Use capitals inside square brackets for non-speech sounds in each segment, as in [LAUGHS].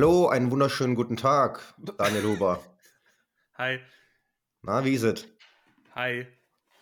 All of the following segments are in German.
Hallo, einen wunderschönen guten Tag, Daniel Huber. [LAUGHS] Hi. Na, wie ist es? Hi.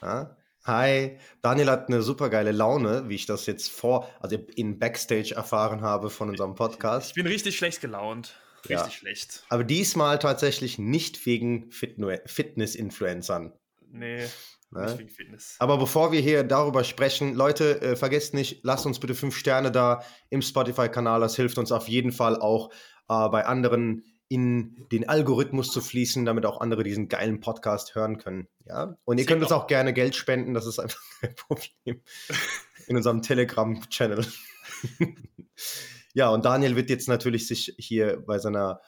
Na? Hi. Daniel hat eine super geile Laune, wie ich das jetzt vor, also in Backstage erfahren habe von unserem Podcast. Ich bin richtig schlecht gelaunt. Richtig Ja. schlecht. Aber diesmal tatsächlich nicht wegen Fitness-Influencern. Nee, Ne? nicht wegen Fitness. Aber bevor wir hier darüber sprechen, Leute, äh, vergesst nicht, lasst uns bitte fünf Sterne da im Spotify-Kanal. Das hilft uns auf jeden Fall auch äh, bei anderen in den Algorithmus zu fließen, damit auch andere diesen geilen Podcast hören können. Ja? Und ihr Seht könnt uns auch gerne Geld spenden, das ist einfach kein [LAUGHS] Problem. In unserem Telegram-Channel. [LAUGHS] ja, und Daniel wird jetzt natürlich sich hier bei seiner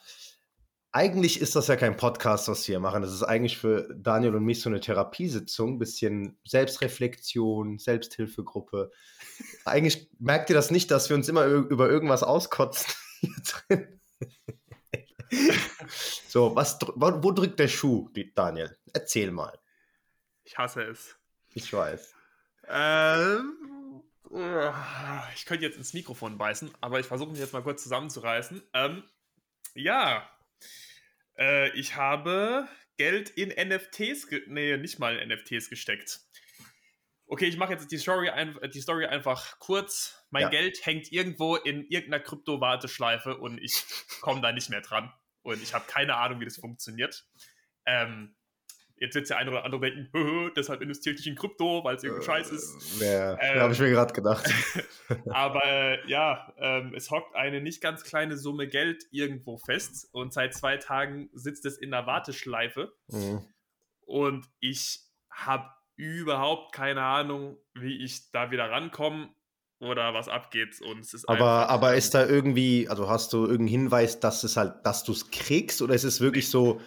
eigentlich ist das ja kein Podcast, was wir hier machen. Das ist eigentlich für Daniel und mich so eine Therapiesitzung, bisschen Selbstreflexion, Selbsthilfegruppe. Eigentlich merkt ihr das nicht, dass wir uns immer über irgendwas auskotzen [LAUGHS] hier drin. So, was, wo, drückt der Schuh, Daniel? Erzähl mal. Ich hasse es. Ich weiß. Ähm, ich könnte jetzt ins Mikrofon beißen, aber ich versuche mich jetzt mal kurz zusammenzureißen. Ähm, ja, äh, ich habe Geld in NFTs, nee, nicht mal in NFTs gesteckt. Okay, ich mache jetzt die Story, die Story einfach kurz. Mein Ja. Geld hängt irgendwo in irgendeiner Krypto-Warteschleife und ich [LAUGHS] komme da nicht mehr dran. Und ich habe keine Ahnung, wie das funktioniert. Ähm, jetzt wird der eine oder andere denken, "Höhö, deshalb investiere ich in Krypto, weil es irgendwie scheiße ist. Ja, Ähm. habe ich mir gerade gedacht. [LAUGHS] Aber äh, ja, ähm, es hockt eine nicht ganz kleine Summe Geld irgendwo fest und seit zwei Tagen sitzt es in der Warteschleife Mhm. und ich habe überhaupt keine Ahnung, wie ich da wieder rankomme oder was abgeht. Und es ist Aber, aber ist da irgendwie, also hast du irgendeinen Hinweis, dass es halt, dass du es kriegst oder ist es wirklich so?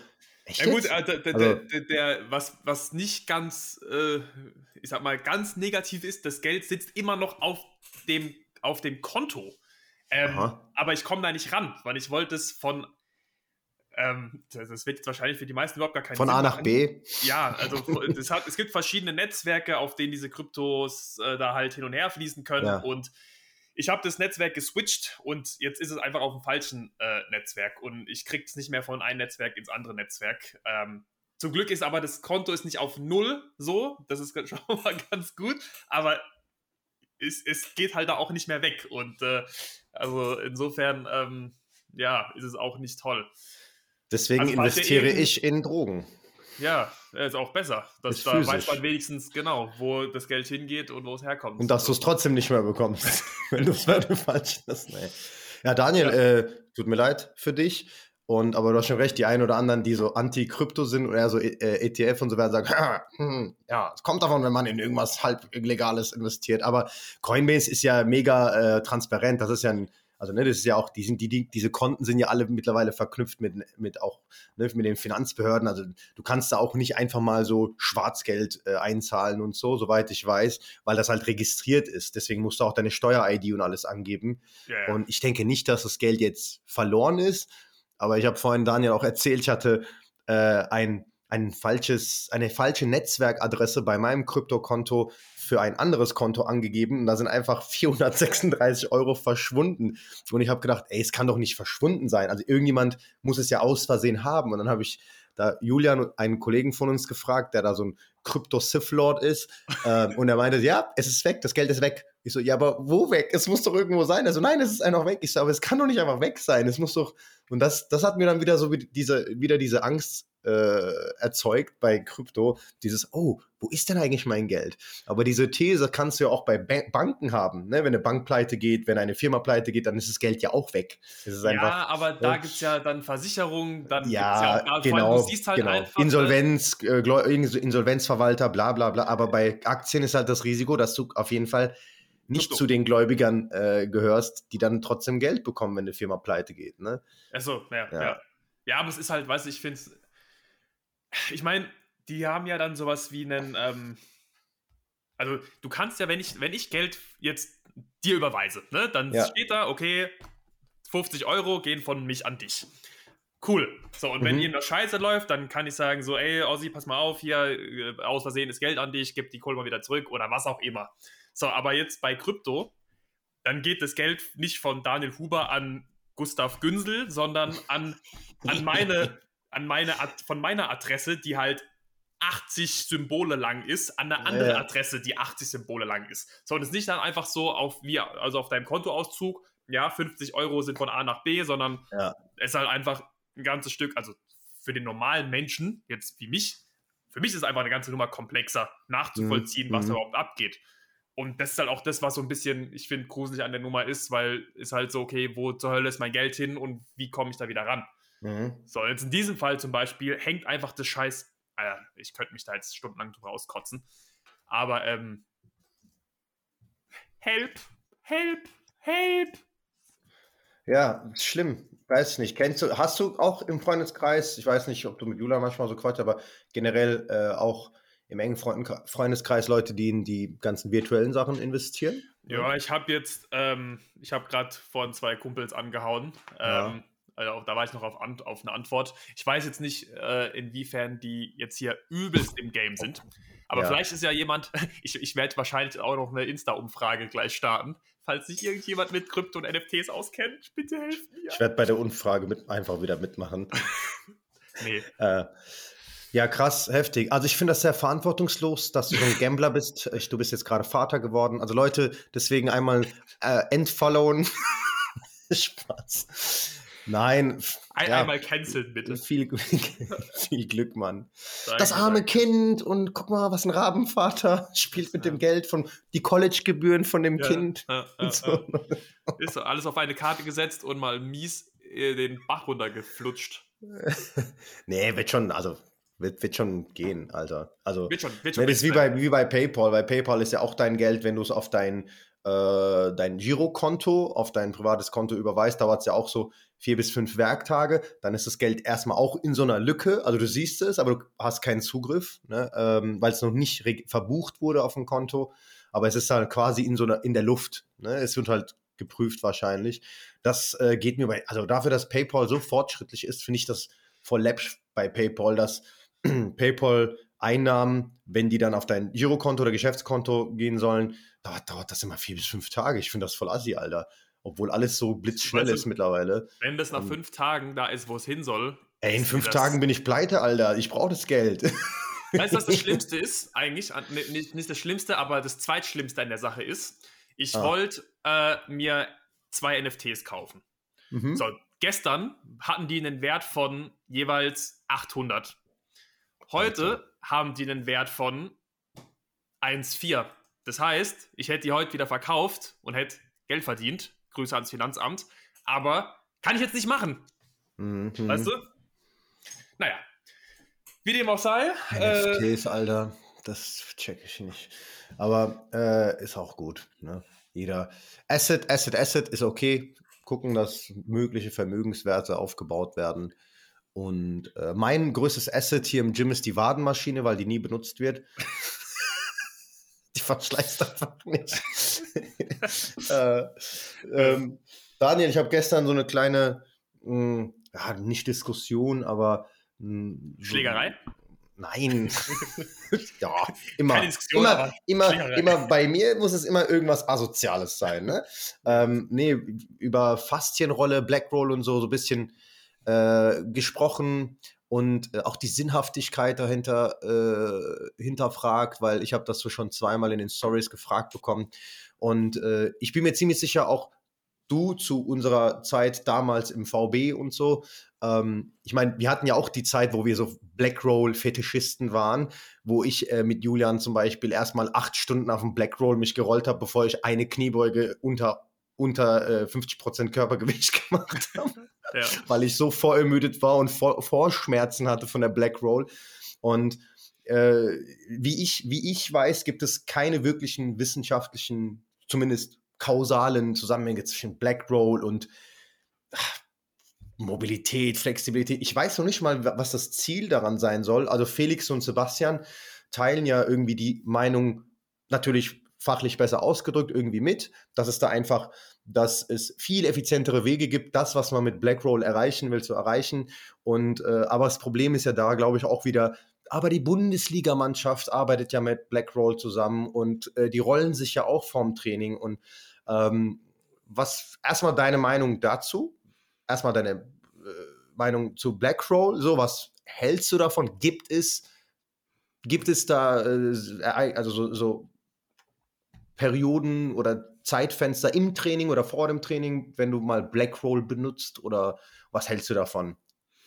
Echt Ja gut, äh, der, der, Also- der, der, was, was nicht ganz, äh, ich sag mal, ganz negativ ist, das Geld sitzt immer noch auf dem, auf dem Konto. Ähm, aber ich komme da nicht ran, weil ich wollte es von, ähm, das das wird jetzt wahrscheinlich für die meisten überhaupt gar keinen Von Sinn A nach machen. B? Ja, also es, [LAUGHS] hat, es gibt verschiedene Netzwerke, auf denen diese Kryptos äh, da halt hin und her fließen können. Ja. Und ich habe das Netzwerk geswitcht und jetzt ist es einfach auf dem falschen äh, Netzwerk und ich kriege es nicht mehr von einem Netzwerk ins andere Netzwerk. Ähm, zum Glück ist aber das Konto ist nicht auf Null so, das ist [LAUGHS] schon mal ganz gut, aber es, es geht halt da auch nicht mehr weg und äh, also insofern, ähm, ja, ist es auch nicht toll. Deswegen Also investiere irgend- ich in Drogen. Ja, ist auch besser. Das, Ist da physisch. weiß man wenigstens genau, wo das Geld hingeht und wo es herkommt. Und dass du es trotzdem nicht mehr bekommst, [LAUGHS] [LAUGHS] wenn du es falsch hast. Nee. Ja, Daniel, Ja. Äh, tut mir leid für dich. Und aber du hast schon recht, die einen oder anderen, die so anti-Krypto sind oder so äh, ETF und so werden sagen, "Ha, hm, ja, es kommt davon, wenn man in irgendwas halb Illegales investiert. Aber Coinbase ist ja mega äh, transparent. Das ist ja ein, also ne, das ist ja auch, die sind, die, die, diese Konten sind ja alle mittlerweile verknüpft mit, mit auch ne, mit den Finanzbehörden. Also du kannst da auch nicht einfach mal so Schwarzgeld äh, einzahlen und so, soweit ich weiß, weil das halt registriert ist. Deswegen musst du auch deine Steuer-ID und alles angeben. Ja. Und ich denke nicht, dass das Geld jetzt verloren ist. Aber ich habe vorhin Daniel auch erzählt, ich hatte äh, ein, ein falsches, eine falsche Netzwerkadresse bei meinem Kryptokonto für ein anderes Konto angegeben. Und da sind einfach [LAUGHS] 436 Euro verschwunden. Und ich habe gedacht, ey, es kann doch nicht verschwunden sein. Also irgendjemand muss es ja aus Versehen haben. Und dann habe ich da Julian, einen Kollegen von uns, gefragt, der da so ein Krypto-Sith-Lord ist. [LAUGHS] ähm, und er meinte, ja, es ist weg, das Geld ist weg. Ich so, ja, aber wo weg? Es muss doch irgendwo sein. Also nein, es ist einfach weg. Ich so, aber es kann doch nicht einfach weg sein. Es muss doch. Und das, das hat mir dann wieder so wie diese, wieder diese Angst äh, erzeugt bei Krypto. Dieses, oh, wo ist denn eigentlich mein Geld? Aber diese These kannst du ja auch bei ba Banken haben. Ne? Wenn eine Bank pleite geht, wenn eine Firma pleite geht, dann ist das Geld ja auch weg. Ist einfach. ja, aber da Ja. gibt es ja dann Versicherungen, dann Ja, ja auch, genau, du siehst halt genau. einfach, äh, Insolvenz, äh, Insolvenzverwalter, bla bla bla. Aber bei Aktien ist halt das Risiko, dass du auf jeden Fall nicht Krypto. zu den Gläubigern äh, gehörst, die dann trotzdem Geld bekommen, wenn eine Firma pleite geht. Ne? Achso, ja, Ja. ja. ja. aber es ist halt, weißt du, ich finde es. Ich meine, die haben ja dann sowas wie einen. Ähm, also, du kannst ja, wenn ich, wenn ich Geld jetzt dir überweise, ne, dann Ja. steht da, okay, 50 Euro gehen von mich an dich. Cool. So, und wenn Mhm. irgendwas scheiße läuft, dann kann ich sagen, so, ey, Ossi, pass mal auf, hier, äh, aus Versehen ist Geld an dich, gib die Kohle mal wieder zurück oder was auch immer. So, aber jetzt bei Krypto, dann geht das Geld nicht von Daniel Huber an Gustav Günsel, sondern an, an meine, [LAUGHS] an meine, von meiner Adresse, die halt 80 Symbole lang ist, an eine andere ja. Adresse, die 80 Symbole lang ist. So, und es ist nicht dann einfach so auf, wie, also auf deinem Kontoauszug, ja, 50 Euro sind von A nach B, sondern ja. es ist halt einfach ein ganzes Stück, also für den normalen Menschen, jetzt wie mich, für mich ist es einfach eine ganze Nummer komplexer nachzuvollziehen, mhm. was mhm. überhaupt abgeht. Und das ist halt auch das, was so ein bisschen, ich finde, gruselig an der Nummer ist, weil es halt so, okay, wo zur Hölle ist mein Geld hin und wie komme ich da wieder ran? Mhm. So, jetzt in diesem Fall zum Beispiel hängt einfach das Scheiß, äh, ich könnte mich da jetzt stundenlang drüber auskotzen, aber ähm, help, help, help. Ja, schlimm. Weiß ich nicht. Kennst du, hast du auch im Freundeskreis, ich weiß nicht, ob du mit Jula manchmal so kreuzt, aber generell äh, auch im engen Freundeskreis Leute, die in die ganzen virtuellen Sachen investieren? Ja, ich habe jetzt, ähm, ich habe gerade vorhin zwei Kumpels angehauen. Ja. Also da war ich noch auf, auf, eine Antwort. Ich weiß jetzt nicht, äh, inwiefern die jetzt hier übelst im Game sind. Aber ja. vielleicht ist ja jemand, [LAUGHS] ich, ich werde wahrscheinlich auch noch eine Insta-Umfrage gleich starten. Falls sich irgendjemand mit Krypto und NFTs auskennt, bitte helft mir. Ich werde bei der Umfrage mit, einfach wieder mitmachen. [LAUGHS] nee. Äh, ja, krass, heftig. Also ich finde das sehr verantwortungslos, dass du so ein [LAUGHS] Gambler bist. Ich, du bist jetzt gerade Vater geworden. Also Leute, deswegen einmal äh, entfollowen. Spaß. Nein. Ein, ja, einmal canceln, bitte. Viel, [LAUGHS] viel Glück, Mann. Danke, das arme danke. Kind und guck mal, was ein Rabenvater [LAUGHS] spielt mit ja. dem Geld von die College-Gebühren von dem ja, Kind. So. Ist so alles auf eine Karte gesetzt und mal mies äh, den Bach runtergeflutscht. [LAUGHS] nee, wird schon, also wird, wird schon gehen, Alter. Also, wird schon, wird schon. Das ist wie bei, wie bei PayPal. Bei PayPal ist ja auch dein Geld, wenn du es auf dein, äh, dein Girokonto, auf dein privates Konto überweist, dauert es ja auch so vier bis fünf Werktage. Dann ist das Geld erstmal auch in so einer Lücke. Also du siehst es, aber du hast keinen Zugriff, ne? ähm, weil es noch nicht verbucht wurde auf dem Konto. Aber es ist halt quasi in so einer, in der Luft. Ne? Es wird halt geprüft wahrscheinlich. Das äh, geht mir bei, also dafür, dass PayPal so fortschrittlich ist, finde ich das voll läppisch bei PayPal, dass [CLEARS THROAT] PayPal-Einnahmen, wenn die dann auf dein Girokonto oder Geschäftskonto gehen sollen, dauert, dauert das immer vier bis fünf Tage. Ich finde das voll assi, Alter. Obwohl alles so blitzschnell weißt ist mittlerweile. Wenn das nach um, fünf Tagen da ist, wo es hin soll. Ey, in fünf Tagen bin ich pleite, Alter. Ich brauche das Geld. [LAUGHS] Weißt du, was das [LAUGHS] Schlimmste ist? Eigentlich, nicht, nicht das Schlimmste, aber das Zweitschlimmste an der Sache ist, ich ah. wollte äh, mir zwei NFTs kaufen. Mhm. So, gestern hatten die einen Wert von jeweils 800. Heute Alter. haben die einen Wert von 1,4. Das heißt, ich hätte die heute wieder verkauft und hätte Geld verdient. Grüße ans Finanzamt. Aber kann ich jetzt nicht machen. Mhm. Weißt du? Naja. Wie dem auch sei. NFTs, äh, Alter, das check ich nicht. Aber äh, ist auch gut. Ne? Jeder Asset, Asset, Asset ist okay gucken, dass mögliche Vermögenswerte aufgebaut werden. Und äh, mein größtes Asset hier im Gym ist die Wadenmaschine, weil die nie benutzt wird. [LAUGHS] die verschleißt einfach nicht. [LAUGHS] äh, ähm, Daniel, ich habe gestern so eine kleine, mh, hm, ja, nicht Diskussion, aber mh, hm, Schlägerei? Nein. [LAUGHS] ja, immer. immer, immer, immer bei mir muss es immer irgendwas Asoziales sein. Ne? Ähm, nee, über Faszienrolle, Blackroll und so, so ein bisschen äh, gesprochen und äh, auch die Sinnhaftigkeit dahinter äh, hinterfragt, weil ich habe das so schon zweimal in den Stories gefragt bekommen. Und äh, ich bin mir ziemlich sicher auch, du zu unserer Zeit damals im VB und so, ähm, ich meine, wir hatten ja auch die Zeit, wo wir so Blackroll-Fetischisten waren, wo ich äh, mit Julian zum Beispiel erstmal acht Stunden auf dem Blackroll mich gerollt habe, bevor ich eine Kniebeuge unter, unter äh, 50% Körpergewicht [LAUGHS] gemacht habe. Ja. Weil ich so vorermüdet war und vor, Vorschmerzen hatte von der Blackroll. Und äh, wie, ich, wie ich weiß, gibt es keine wirklichen wissenschaftlichen, zumindest kausalen Zusammenhänge zwischen Blackroll und ach, Mobilität, Flexibilität. Ich weiß noch nicht mal, was das Ziel daran sein soll. Also Felix und Sebastian teilen ja irgendwie die Meinung natürlich fachlich besser ausgedrückt irgendwie mit, dass es da einfach, dass es viel effizientere Wege gibt, das, was man mit Blackroll erreichen will, zu erreichen. Und äh, aber das Problem ist ja da, glaube ich, auch wieder, aber die Bundesligamannschaft arbeitet ja mit Blackroll zusammen und äh, die rollen sich ja auch vorm Training. Und ähm, was erstmal deine Meinung dazu? erstmal deine äh, Meinung zu Black Roll. So, was hältst du davon? Gibt es, gibt es da äh, also so, so Perioden oder Zeitfenster im Training oder vor dem Training, wenn du mal Black Roll benutzt oder was hältst du davon?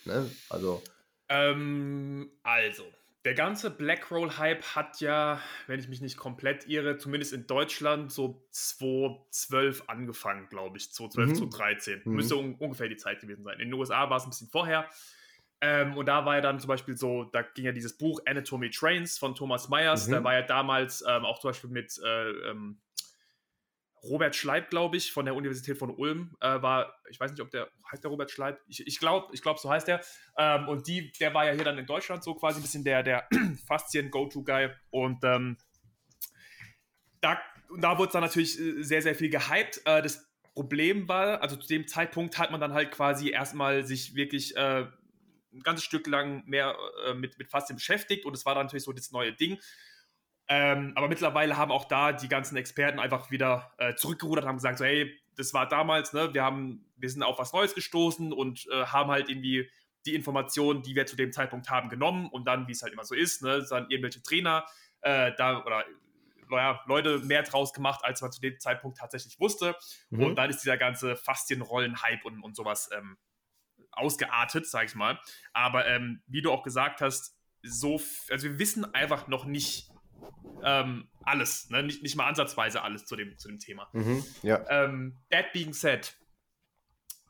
Ne? Also. Ähm, also, der ganze Black Roll Hype hat ja, wenn ich mich nicht komplett irre, zumindest in Deutschland so 2012 angefangen, glaube ich. 2012, mhm. 2013. Mhm. Müsste un ungefähr die Zeit gewesen sein. In den USA war es ein bisschen vorher. Ähm, und da war ja dann zum Beispiel so, da ging ja dieses Buch Anatomy Trains von Thomas Myers. Mhm. Da war ja damals ähm, auch zum Beispiel mit äh, ähm, Robert Schleib, glaube ich, von der Universität von Ulm, äh, war, ich weiß nicht, ob der, heißt der Robert Schleib? Ich, ich glaube, ich glaub, so heißt der. Ähm, und die, der war ja hier dann in Deutschland so quasi ein bisschen der, der [CLEARS THROAT] Faszien-Go-To-Guy. Und ähm, da, da wurde es dann natürlich äh, sehr, sehr viel gehypt. Äh, das Problem war, also zu dem Zeitpunkt hat man dann halt quasi erstmal sich wirklich äh, ein ganzes Stück lang mehr äh, mit, mit Faszien beschäftigt und es war dann natürlich so das neue Ding. Ähm, aber mittlerweile haben auch da die ganzen Experten einfach wieder äh, zurückgerudert und haben gesagt, so, hey, das war damals, ne, wir haben, wir sind auf was Neues gestoßen und äh, haben halt irgendwie die Informationen, die wir zu dem Zeitpunkt haben, genommen und dann, wie es halt immer so ist, ne, dann irgendwelche Trainer äh, da oder ja, Leute mehr draus gemacht, als man zu dem Zeitpunkt tatsächlich wusste. Mhm. Und dann ist dieser ganze Faszienrollen-Hype und, und sowas ähm, ausgeartet, sag ich mal. Aber ähm, wie du auch gesagt hast, so, also wir wissen einfach noch nicht, ähm, alles, ne? nicht, nicht mal ansatzweise alles zu dem, zu dem Thema. Mhm, ja. ähm, that being said,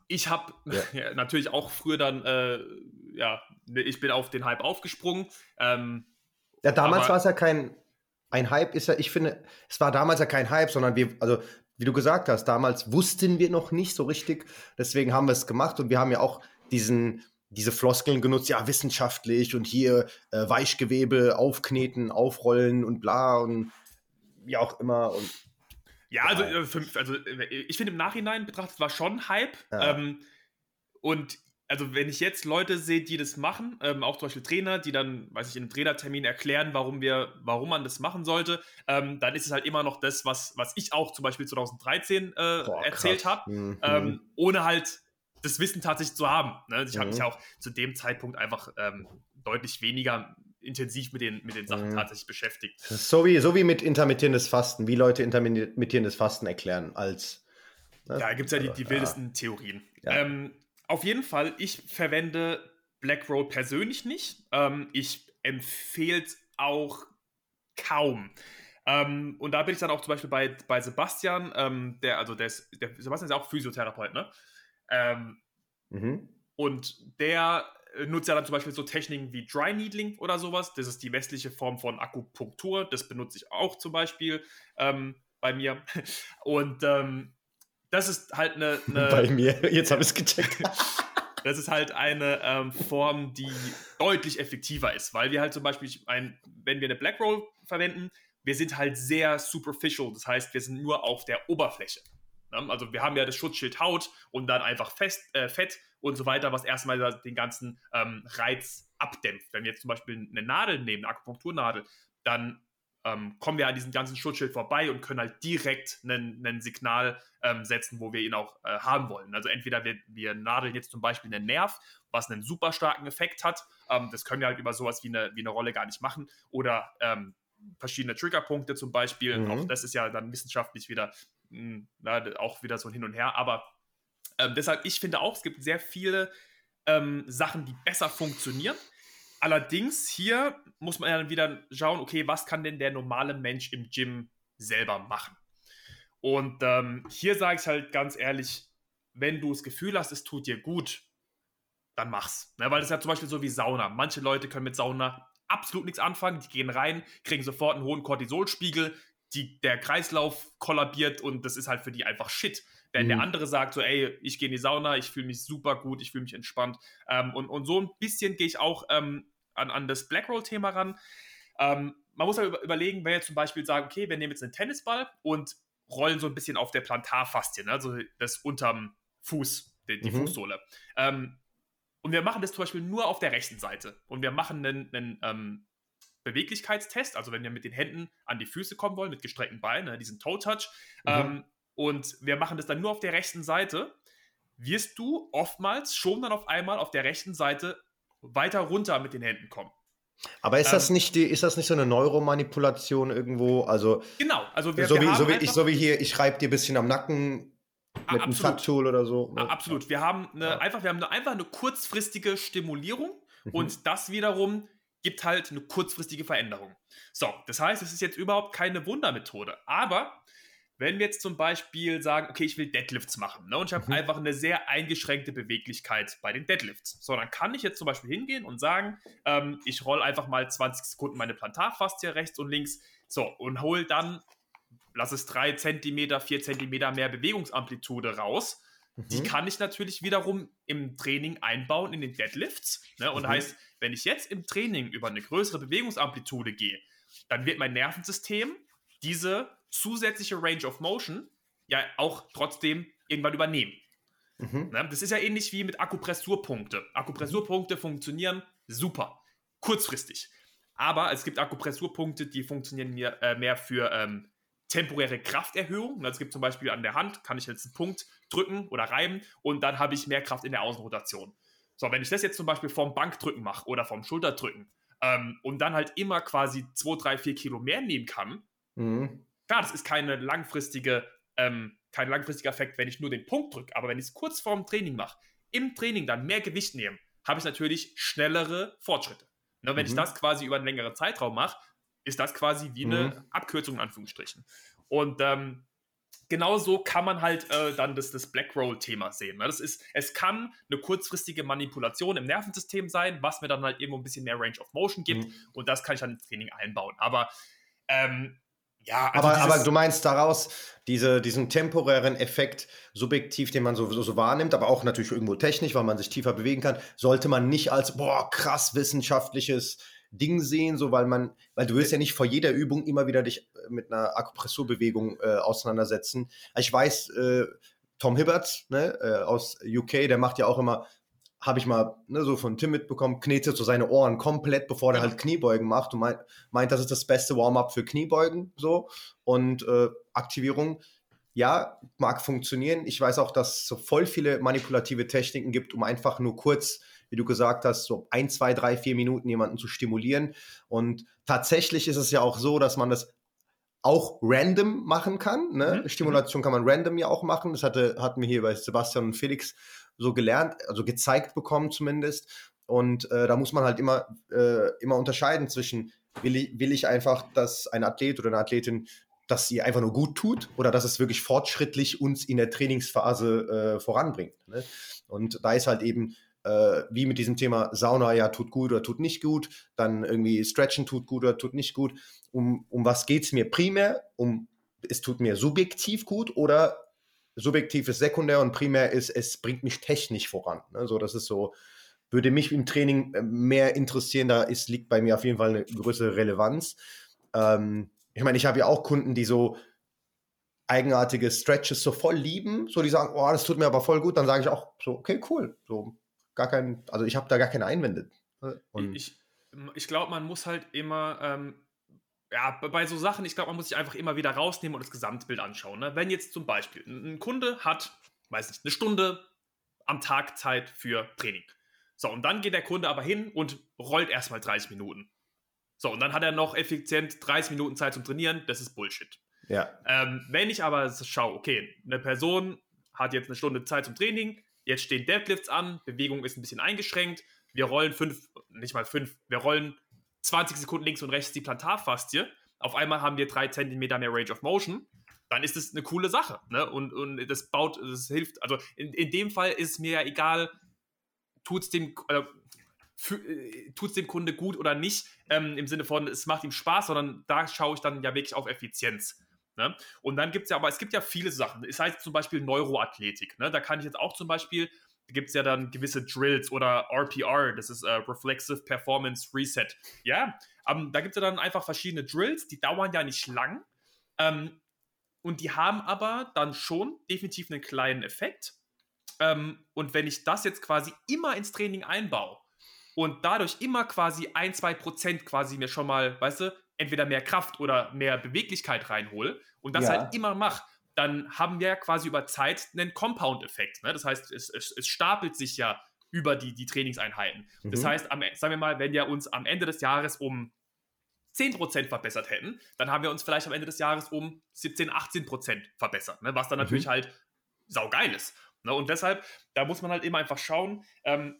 ich habe ja. [LAUGHS] ja, natürlich auch früher dann, äh, ja, ne, ich bin auf den Hype aufgesprungen. Ähm, ja, damals war es ja kein, ein Hype ist ja, ich finde, es war damals ja kein Hype, sondern wir, also wie du gesagt hast, damals wussten wir noch nicht so richtig, deswegen haben wir es gemacht und wir haben ja auch diesen, diese Floskeln genutzt, ja, wissenschaftlich und hier äh, Weichgewebe aufkneten, aufrollen und bla und wie auch immer. Und, ja, also, äh, für, also äh, ich finde im Nachhinein betrachtet war schon Hype. Ja. Ähm, und also wenn ich jetzt Leute sehe, die das machen, ähm, auch zum Beispiel Trainer, die dann, weiß ich, in einem Trainertermin erklären, warum wir, warum man das machen sollte, ähm, dann ist es halt immer noch das, was, was ich auch zum Beispiel 2013 äh, Boah, erzählt habe, mhm. ähm, ohne halt das Wissen tatsächlich zu haben. Ne? Ich mhm. habe mich auch zu dem Zeitpunkt einfach ähm, deutlich weniger intensiv mit den, mit den Sachen mhm. tatsächlich beschäftigt. So wie, so wie mit intermittierendes Fasten, wie Leute intermittierendes Fasten erklären als. Ne? Ja, gibt es ja die, die wildesten ja. Theorien. Ja. Ähm, auf jeden Fall, ich verwende Black Roll persönlich nicht. Ähm, ich empfehle es auch kaum. Ähm, und da bin ich dann auch zum Beispiel bei, bei Sebastian, ähm, der, also der, ist, der Sebastian ist auch Physiotherapeut, ne? Ähm, mhm. Und der äh, nutzt ja dann zum Beispiel so Techniken wie Dry Needling oder sowas. Das ist die westliche Form von Akupunktur. Das benutze ich auch zum Beispiel ähm, bei mir. [LAUGHS] Und ähm, das ist halt eine, [LAUGHS] eine Bei mir, jetzt habe ich es gecheckt. [LAUGHS] das ist halt eine ähm, Form, die deutlich effektiver ist, weil wir halt zum Beispiel, ein, wenn wir eine Black Roll verwenden, wir sind halt sehr superficial. Das heißt, wir sind nur auf der Oberfläche. Ne? Also wir haben ja das Schutzschild Haut und dann einfach Fest, äh, Fett und so weiter, was erstmal den ganzen ähm, Reiz abdämpft. Wenn wir jetzt zum Beispiel eine Nadel nehmen, eine Akupunkturnadel, dann ähm, kommen wir an diesem ganzen Schutzschild vorbei und können halt direkt ein Signal ähm, setzen, wo wir ihn auch äh, haben wollen. Also entweder wir, wir nadeln jetzt zum Beispiel einen Nerv, was einen super starken Effekt hat. Ähm, das können wir halt über sowas wie eine, wie eine Rolle gar nicht machen. Oder ähm, verschiedene Triggerpunkte zum Beispiel. Mhm. Auch das ist ja dann wissenschaftlich wieder na, auch wieder so ein Hin und Her. Aber ähm, deshalb, ich finde auch, es gibt sehr viele ähm, Sachen, die besser funktionieren. Allerdings hier muss man ja dann wieder schauen, okay, was kann denn der normale Mensch im Gym selber machen? Und ähm, hier sage ich halt ganz ehrlich, wenn du das Gefühl hast, es tut dir gut, dann mach's. Ne, weil das ist ja zum Beispiel so wie Sauna. Manche Leute können mit Sauna absolut nichts anfangen, die gehen rein, kriegen sofort einen hohen Cortisolspiegel, die, der Kreislauf kollabiert und das ist halt für die einfach Shit. Wenn mhm. der andere sagt so, ey, ich gehe in die Sauna, ich fühle mich super gut, ich fühle mich entspannt. Ähm, und, und so ein bisschen gehe ich auch ähm, an, an das Blackroll-Thema ran. Ähm, man muss aber überlegen, wenn wir zum Beispiel sagen, okay, wir nehmen jetzt einen Tennisball und rollen so ein bisschen auf der Plantarfaszie, ne? also das unterm Fuß, die, die mhm. Fußsohle. Ähm, und wir machen das zum Beispiel nur auf der rechten Seite. Und wir machen einen, einen ähm, Beweglichkeitstest, also wenn wir mit den Händen an die Füße kommen wollen, mit gestreckten Beinen, ne, diesen Toe-Touch. Mhm. Ähm, und wir machen das dann nur auf der rechten Seite. wirst du oftmals schon dann auf einmal auf der rechten Seite weiter runter mit den Händen kommen. Aber ist das ähm, nicht die, ist das nicht so eine Neuromanipulation irgendwo? Also genau, also wir, so, wir wie, so, wie ich, so wie hier, ich schreibe dir ein bisschen am Nacken mit absolut. einem Fat-Tool oder so. Ne? Absolut. Wir haben eine, ja. einfach, wir haben eine, einfach eine kurzfristige Stimulierung mhm. und das wiederum gibt halt eine kurzfristige Veränderung. So, das heißt, es ist jetzt überhaupt keine Wundermethode. Aber wenn wir jetzt zum Beispiel sagen, okay, ich will Deadlifts machen ne, und ich habe mhm. einfach eine sehr eingeschränkte Beweglichkeit bei den Deadlifts, so dann kann ich jetzt zum Beispiel hingehen und sagen, ähm, ich roll einfach mal 20 Sekunden meine Plantarfaszie rechts und links, so und hole dann, lass es 3 cm, 4 cm mehr Bewegungsamplitude raus. Mhm. Die kann ich natürlich wiederum im Training einbauen in den Deadlifts. Ne, und mhm. heißt, wenn ich jetzt im Training über eine größere Bewegungsamplitude gehe, dann wird mein Nervensystem diese zusätzliche Range of Motion ja auch trotzdem irgendwann übernehmen. Mhm. Ne? Das ist ja ähnlich wie mit Akupressurpunkte. Akupressurpunkte funktionieren super, kurzfristig. Aber es gibt Akupressurpunkte, die funktionieren mehr, äh, mehr für ähm, temporäre Krafterhöhung. Es gibt zum Beispiel an der Hand, kann ich jetzt einen Punkt drücken oder reiben und dann habe ich mehr Kraft in der Außenrotation. So, wenn ich das jetzt zum Beispiel vom Bankdrücken mache oder vom Schulterdrücken ähm, und dann halt immer quasi 2, 3, 4 Kilo mehr nehmen kann, mhm. Klar, das ist keine langfristige, ähm, kein langfristiger Effekt, wenn ich nur den Punkt drücke, aber wenn ich es kurz vorm Training mache, im Training dann mehr Gewicht nehme, habe ich natürlich schnellere Fortschritte. Ne, wenn mhm. ich das quasi über einen längeren Zeitraum mache, ist das quasi wie eine mhm. Abkürzung in Anführungsstrichen. Und ähm, genauso kann man halt äh, dann das, das Black Roll-Thema sehen. Ne? Das ist, es kann eine kurzfristige Manipulation im Nervensystem sein, was mir dann halt irgendwo ein bisschen mehr Range of Motion gibt mhm. und das kann ich dann ins Training einbauen. Aber ähm, ja, also aber, aber du meinst daraus diese, diesen temporären Effekt subjektiv, den man so, so, so, wahrnimmt, aber auch natürlich irgendwo technisch, weil man sich tiefer bewegen kann, sollte man nicht als boah krass wissenschaftliches Ding sehen, so weil man, weil du willst ja nicht vor jeder Übung immer wieder dich äh, mit einer Akupressurbewegung äh, auseinandersetzen. Ich weiß, äh, Tom Hibbert ne, äh, aus UK, der macht ja auch immer habe ich mal ne, so von Tim mitbekommen, knetet so seine Ohren komplett, bevor er halt Kniebeugen macht und meint, meint das ist das beste Warm-up für Kniebeugen so und äh, Aktivierung. Ja, mag funktionieren. Ich weiß auch, dass es so voll viele manipulative Techniken gibt, um einfach nur kurz, wie du gesagt hast, so ein, zwei, drei, vier Minuten jemanden zu stimulieren. Und tatsächlich ist es ja auch so, dass man das auch random machen kann. Ne? Mhm. Stimulation kann man random ja auch machen. Das hatte, hatten wir hier bei Sebastian und Felix so gelernt, also gezeigt bekommen zumindest. Und äh, da muss man halt immer, äh, immer unterscheiden zwischen, will ich, will ich einfach, dass ein Athlet oder eine Athletin, dass sie einfach nur gut tut oder dass es wirklich fortschrittlich uns in der Trainingsphase äh, voranbringt. Ne? Und da ist halt eben, äh, wie mit diesem Thema Sauna, ja, tut gut oder tut nicht gut, dann irgendwie Stretchen tut gut oder tut nicht gut. Um, um was geht es mir primär? Um es tut mir subjektiv gut oder subjektiv ist sekundär und primär ist, es bringt mich technisch voran. Ne? Das ist so, würde mich im Training äh, mehr interessieren, da ist, liegt bei mir auf jeden Fall eine größere Relevanz. Ähm, ich meine, ich habe ja auch Kunden, die so eigenartige Stretches so voll lieben, so die sagen, oh, das tut mir aber voll gut, dann sage ich auch so, okay, cool, so gar kein, also ich habe da gar keine Einwände. Ne? Und ich ich glaube, man muss halt immer ähm, ja, bei so Sachen, ich glaube, man muss sich einfach immer wieder rausnehmen und das Gesamtbild anschauen. Ne? Wenn jetzt zum Beispiel ein Kunde hat, weiß nicht, eine Stunde am Tag Zeit für Training. So, und dann geht der Kunde aber hin und rollt erstmal 30 Minuten. So, und dann hat er noch effizient 30 Minuten Zeit zum Trainieren. Das ist Bullshit. Ja. Ähm, wenn ich aber schaue, okay, eine Person hat jetzt eine Stunde Zeit zum Training, jetzt stehen Deadlifts an, Bewegung ist ein bisschen eingeschränkt, wir rollen fünf, nicht mal fünf, wir rollen 20 Sekunden links und rechts die Plantarfaszie, auf einmal haben wir drei Zentimeter mehr Range of Motion, dann ist es eine coole Sache. Ne? Und, und das baut, das hilft. Also in, in dem Fall ist es mir ja egal, tut es dem, äh, tut's dem Kunde gut oder nicht, ähm, im Sinne von, es macht ihm Spaß, sondern da schaue ich dann ja wirklich auf Effizienz. Ne? Und dann gibt es ja, aber es gibt ja viele Sachen. Es heißt zum Beispiel Neuroathletik. Ne? Da kann ich jetzt auch zum Beispiel gibt es ja dann gewisse Drills oder RPR, das ist äh, Reflexive Performance Reset. Ja, ähm, da gibt es ja dann einfach verschiedene Drills, die dauern ja nicht lang. Ähm, und die haben aber dann schon definitiv einen kleinen Effekt. Ähm, und wenn ich das jetzt quasi immer ins Training einbaue und dadurch immer quasi ein, zwei Prozent quasi mir schon mal, weißt du, entweder mehr Kraft oder mehr Beweglichkeit reinhole und das ja. halt immer mache, dann haben wir quasi über Zeit einen Compound-Effekt. Ne? Das heißt, es, es, es, stapelt sich ja über die, die Trainingseinheiten. Mhm. Das heißt, am, sagen wir mal, wenn wir uns am Ende des Jahres um 10% verbessert hätten, dann haben wir uns vielleicht am Ende des Jahres um 17, 18% verbessert, ne? was dann mhm. natürlich halt saugeil ist. Ne? Und deshalb, da muss man halt immer einfach schauen, ähm,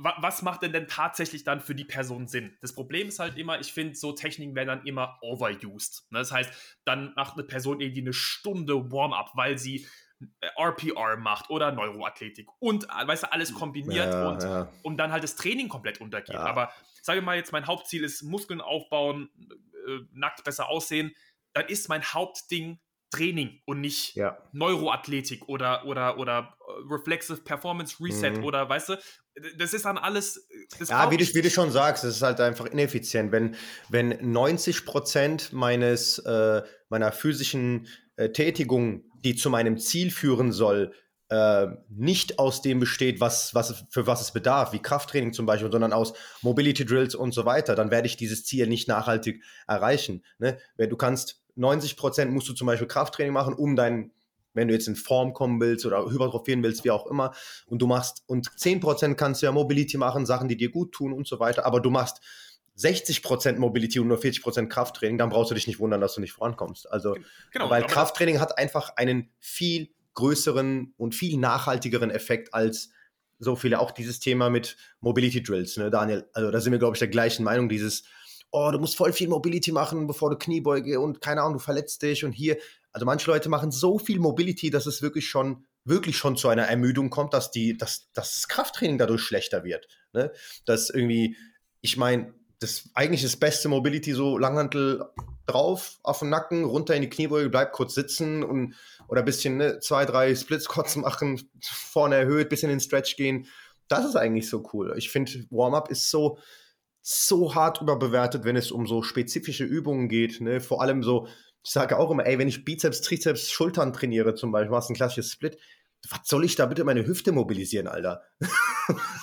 was macht denn denn tatsächlich dann für die Person Sinn? Das Problem ist halt immer, ich finde, so Techniken werden dann immer overused. Ne? Das heißt, dann macht eine Person irgendwie eine Stunde Warm-up, weil sie RPR äh, macht oder Neuroathletik und, äh, weißt du, alles kombiniert ja, und ja. um dann halt das Training komplett untergeht. Ja. Aber sage mal jetzt, mein Hauptziel ist Muskeln aufbauen, äh, nackt besser aussehen, dann ist mein Hauptding Training und nicht ja. Neuroathletik oder, oder, oder Reflexive Performance Reset mhm. oder weißt du, das ist dann alles. ja, wie du, wie du schon sagst, es ist halt einfach ineffizient. Wenn, wenn 90 Prozent meines, äh, meiner physischen äh, Tätigung, die zu meinem Ziel führen soll, äh, nicht aus dem besteht, was, was, für was es bedarf, wie Krafttraining zum Beispiel, sondern aus Mobility Drills und so weiter, dann werde ich dieses Ziel nicht nachhaltig erreichen. Ne? Du kannst 90 Prozent musst du zum Beispiel Krafttraining machen, um dein, wenn du jetzt in Form kommen willst oder hypertrophieren willst, wie auch immer, und du machst, und 10 Prozent kannst du ja Mobility machen, Sachen, die dir gut tun und so weiter, aber du machst 60 Prozent Mobility und nur 40 Prozent Krafttraining, dann brauchst du dich nicht wundern, dass du nicht vorankommst. Also, genau, weil Krafttraining hat einfach einen viel größeren und viel nachhaltigeren Effekt als so viele, auch dieses Thema mit Mobility Drills, ne, Daniel? Also, da sind wir, glaube ich, der gleichen Meinung, dieses, oh, du musst voll viel Mobility machen, bevor du Kniebeuge und keine Ahnung, du verletzt dich und hier. Also manche Leute machen so viel Mobility, dass es wirklich schon, wirklich schon zu einer Ermüdung kommt, dass die, dass, dass das Krafttraining dadurch schlechter wird. Ne? Dass irgendwie, ich meine, das eigentlich das beste Mobility, so Langhantel drauf, auf den Nacken, runter in die Kniebeuge, bleib kurz sitzen und oder ein bisschen ne, zwei, drei Splitsquats machen, [LAUGHS] vorne erhöht, bisschen in den Stretch gehen. Das ist eigentlich so cool. Ich finde, Warm-up ist so, so hart überbewertet, wenn es um so spezifische Übungen geht. Ne? Vor allem so, ich sage auch immer, ey, wenn ich Bizeps, Trizeps, Schultern trainiere zum Beispiel, machst ein klassisches Split, was soll ich da bitte meine Hüfte mobilisieren, Alter? [LAUGHS]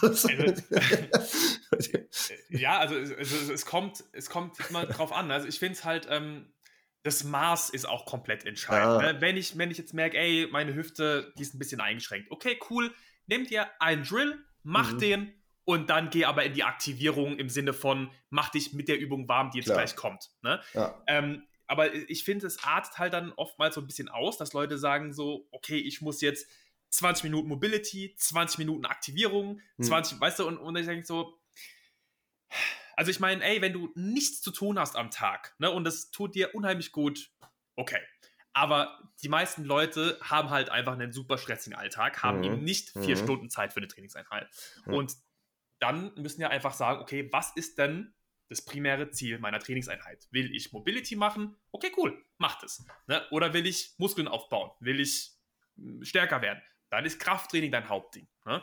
Also, [LAUGHS] ja, also, also, es, kommt, es kommt immer drauf an. Also ich finde es halt, ähm, das Maß ist auch komplett entscheidend. Ne? Wenn, ich, wenn ich jetzt merke, ey, meine Hüfte, die ist ein bisschen eingeschränkt. Okay, cool. Nehmt ihr einen Drill, macht mhm. den und dann geh aber in die Aktivierung im Sinne von, mach dich mit der Übung warm, die jetzt Klar. gleich kommt. Ne? Ja. Ähm, aber ich finde, es artet halt dann oftmals so ein bisschen aus, dass Leute sagen so, okay, ich muss jetzt 20 Minuten Mobility, 20 Minuten Aktivierung, hm. 20, weißt du, und, und ich denke so, also ich meine, ey, wenn du nichts zu tun hast am Tag, ne, und das tut dir unheimlich gut, okay. Aber die meisten Leute haben halt einfach einen super stressigen Alltag, haben mhm. eben nicht vier mhm. Stunden Zeit für eine Trainingseinheit. Mhm. Und dann müssen wir einfach sagen, okay, was ist denn das primäre Ziel meiner Trainingseinheit? Will ich Mobility machen? Okay, cool, macht es. Ne? Oder will ich Muskeln aufbauen? Will ich hm, stärker werden? Dann ist Krafttraining dein Hauptding. Ne?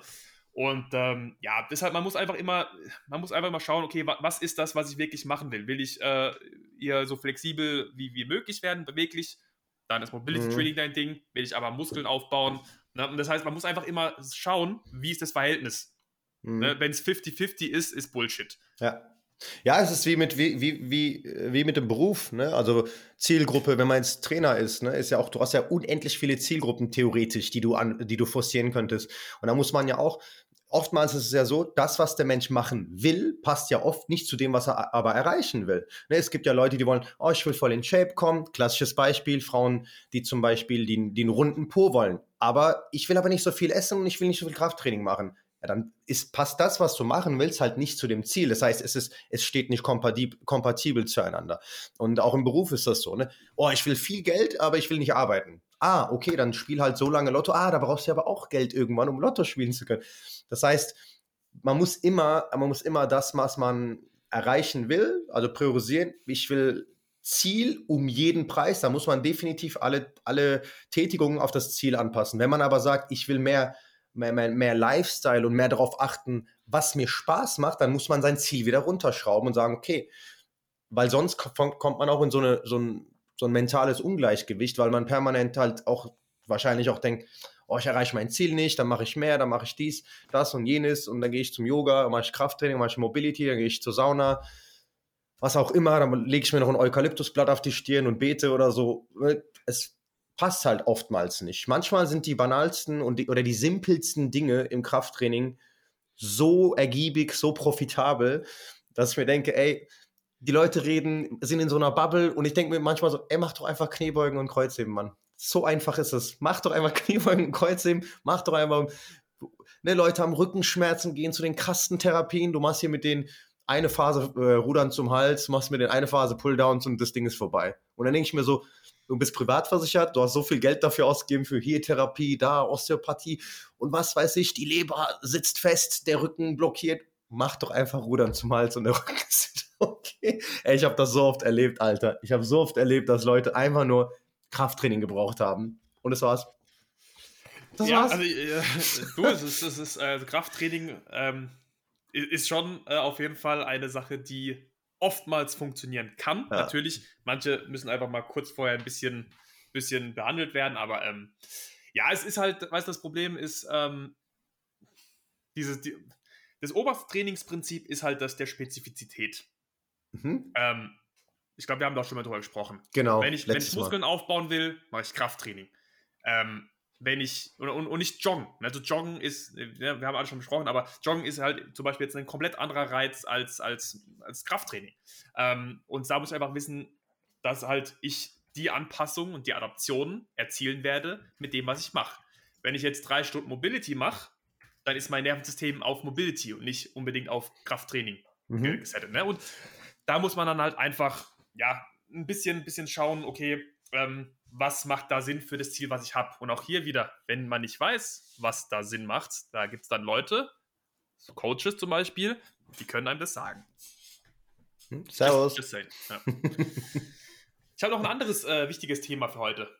Und ähm, ja, deshalb, man muss einfach immer, man muss einfach mal schauen, okay, wa was ist das, was ich wirklich machen will? Will ich äh, eher so flexibel wie, wie möglich werden, beweglich? Dann ist Mobility mhm. Training dein Ding. Will ich aber Muskeln aufbauen? Ne? Und das heißt, man muss einfach immer schauen, wie ist das Verhältnis Mhm. Ne? Wenn es 50-50 ist, ist Bullshit. Ja. Ja, es ist wie mit, wie, wie, wie, wie mit dem Beruf. Ne? Also Zielgruppe, wenn man jetzt Trainer ist, ne, ist ja auch, du hast ja unendlich viele Zielgruppen theoretisch, die du, an, die du forcieren könntest. Und da muss man ja auch, oftmals ist es ja so, das, was der Mensch machen will, passt ja oft nicht zu dem, was er aber erreichen will. Ne, es gibt ja Leute, die wollen, oh, ich will voll in Shape kommen. Klassisches Beispiel, Frauen, die zum Beispiel den, den runden Po wollen. Aber ich will aber nicht so viel essen und ich will nicht so viel Krafttraining machen ja, dann ist, passt das, was du machen willst, halt nicht zu dem Ziel. Das heißt, es, ist, es steht nicht kompatibel, kompatibel zueinander. Und auch im Beruf ist das so. Ne? Oh, ich will viel Geld, aber ich will nicht arbeiten. Ah, okay, dann spiel halt so lange Lotto. Ah, da brauchst du aber auch Geld irgendwann, um Lotto spielen zu können. Das heißt, man muss immer, man muss immer das, was man erreichen will, also priorisieren. Ich will Ziel um jeden Preis. Da muss man definitiv alle, alle Tätigungen auf das Ziel anpassen. Wenn man aber sagt, ich will mehr mehr, mehr, mehr Lifestyle und mehr darauf achten, was mir Spaß macht, dann muss man sein Ziel wieder runterschrauben und sagen, okay, weil sonst kommt man auch in so, eine, so, ein, so ein mentales Ungleichgewicht, weil man permanent halt auch wahrscheinlich auch denkt, oh, ich erreiche mein Ziel nicht, dann mache ich mehr, dann mache ich dies, das und jenes und dann gehe ich zum Yoga, mache ich Krafttraining, mache ich Mobility, dann gehe ich zur Sauna, was auch immer, dann lege ich mir noch ein Eukalyptusblatt auf die Stirn und bete oder so. Es passt halt oftmals nicht. Manchmal sind die banalsten und die, oder die simpelsten Dinge im Krafttraining so ergiebig, so profitabel, dass ich mir denke, ey, die Leute reden, sind in so einer Bubble und ich denke mir manchmal so, ey, mach doch einfach Kniebeugen und Kreuzheben, Mann. So einfach ist es. Mach doch einfach [LAUGHS] Kniebeugen und Kreuzheben, mach doch einfach, ne, Leute haben Rückenschmerzen, gehen zu den Kastentherapien, du machst hier mit denen eine Phase äh, Rudern zum Hals, machst mit denen eine Phase Pulldowns und das Ding ist vorbei. Und dann denke ich mir so, du bist privat versichert, du hast so viel Geld dafür ausgegeben für hier Therapie, da Osteopathie und was weiß ich, die Leber sitzt fest, der Rücken blockiert. Mach doch einfach Rudern zum Hals und der [LAUGHS] Rücken ist okay. Ey, ich habe das so oft erlebt, Alter. Ich habe so oft erlebt, dass Leute einfach nur Krafttraining gebraucht haben. Und das war's. Das ja, war's. Also, äh, [LAUGHS] du, es ist, es ist äh, Krafttraining ähm, ist schon äh, auf jeden Fall eine Sache, die oftmals funktionieren kann. Ja. Natürlich, manche müssen einfach mal kurz vorher ein bisschen, bisschen behandelt werden, aber ähm, ja, es ist halt, weißt du, das Problem ist, ähm, dieses, die, das oberste Trainingsprinzip ist halt das der Spezifizität. Mhm. Ähm, ich glaube, wir haben doch schon mal drüber gesprochen. Genau. Wenn ich, wenn ich Muskeln mal. aufbauen will, mache ich Krafttraining. Ähm, wenn ich, und, und, und nicht joggen. Also joggen ist, ja, wir haben alle schon besprochen, aber joggen ist halt zum Beispiel jetzt ein komplett anderer Reiz als, als, als Krafttraining. Ähm, und da muss ich einfach wissen, dass halt ich die Anpassung und die Adaptionen erzielen werde mit dem, was ich mache. Wenn ich jetzt drei Stunden Mobility mache, dann ist mein Nervensystem auf Mobility und nicht unbedingt auf Krafttraining mhm. gesettet. Ne? Und da muss man dann halt einfach, ja, ein bisschen, ein bisschen schauen, okay, ähm, was macht da Sinn für das Ziel, was ich habe. Und auch hier wieder, wenn man nicht weiß, was da Sinn macht, da gibt es dann Leute, so Coaches zum Beispiel, die können einem das sagen. Hm, servus. Just, just ja. ich habe noch ein anderes äh, wichtiges Thema für heute.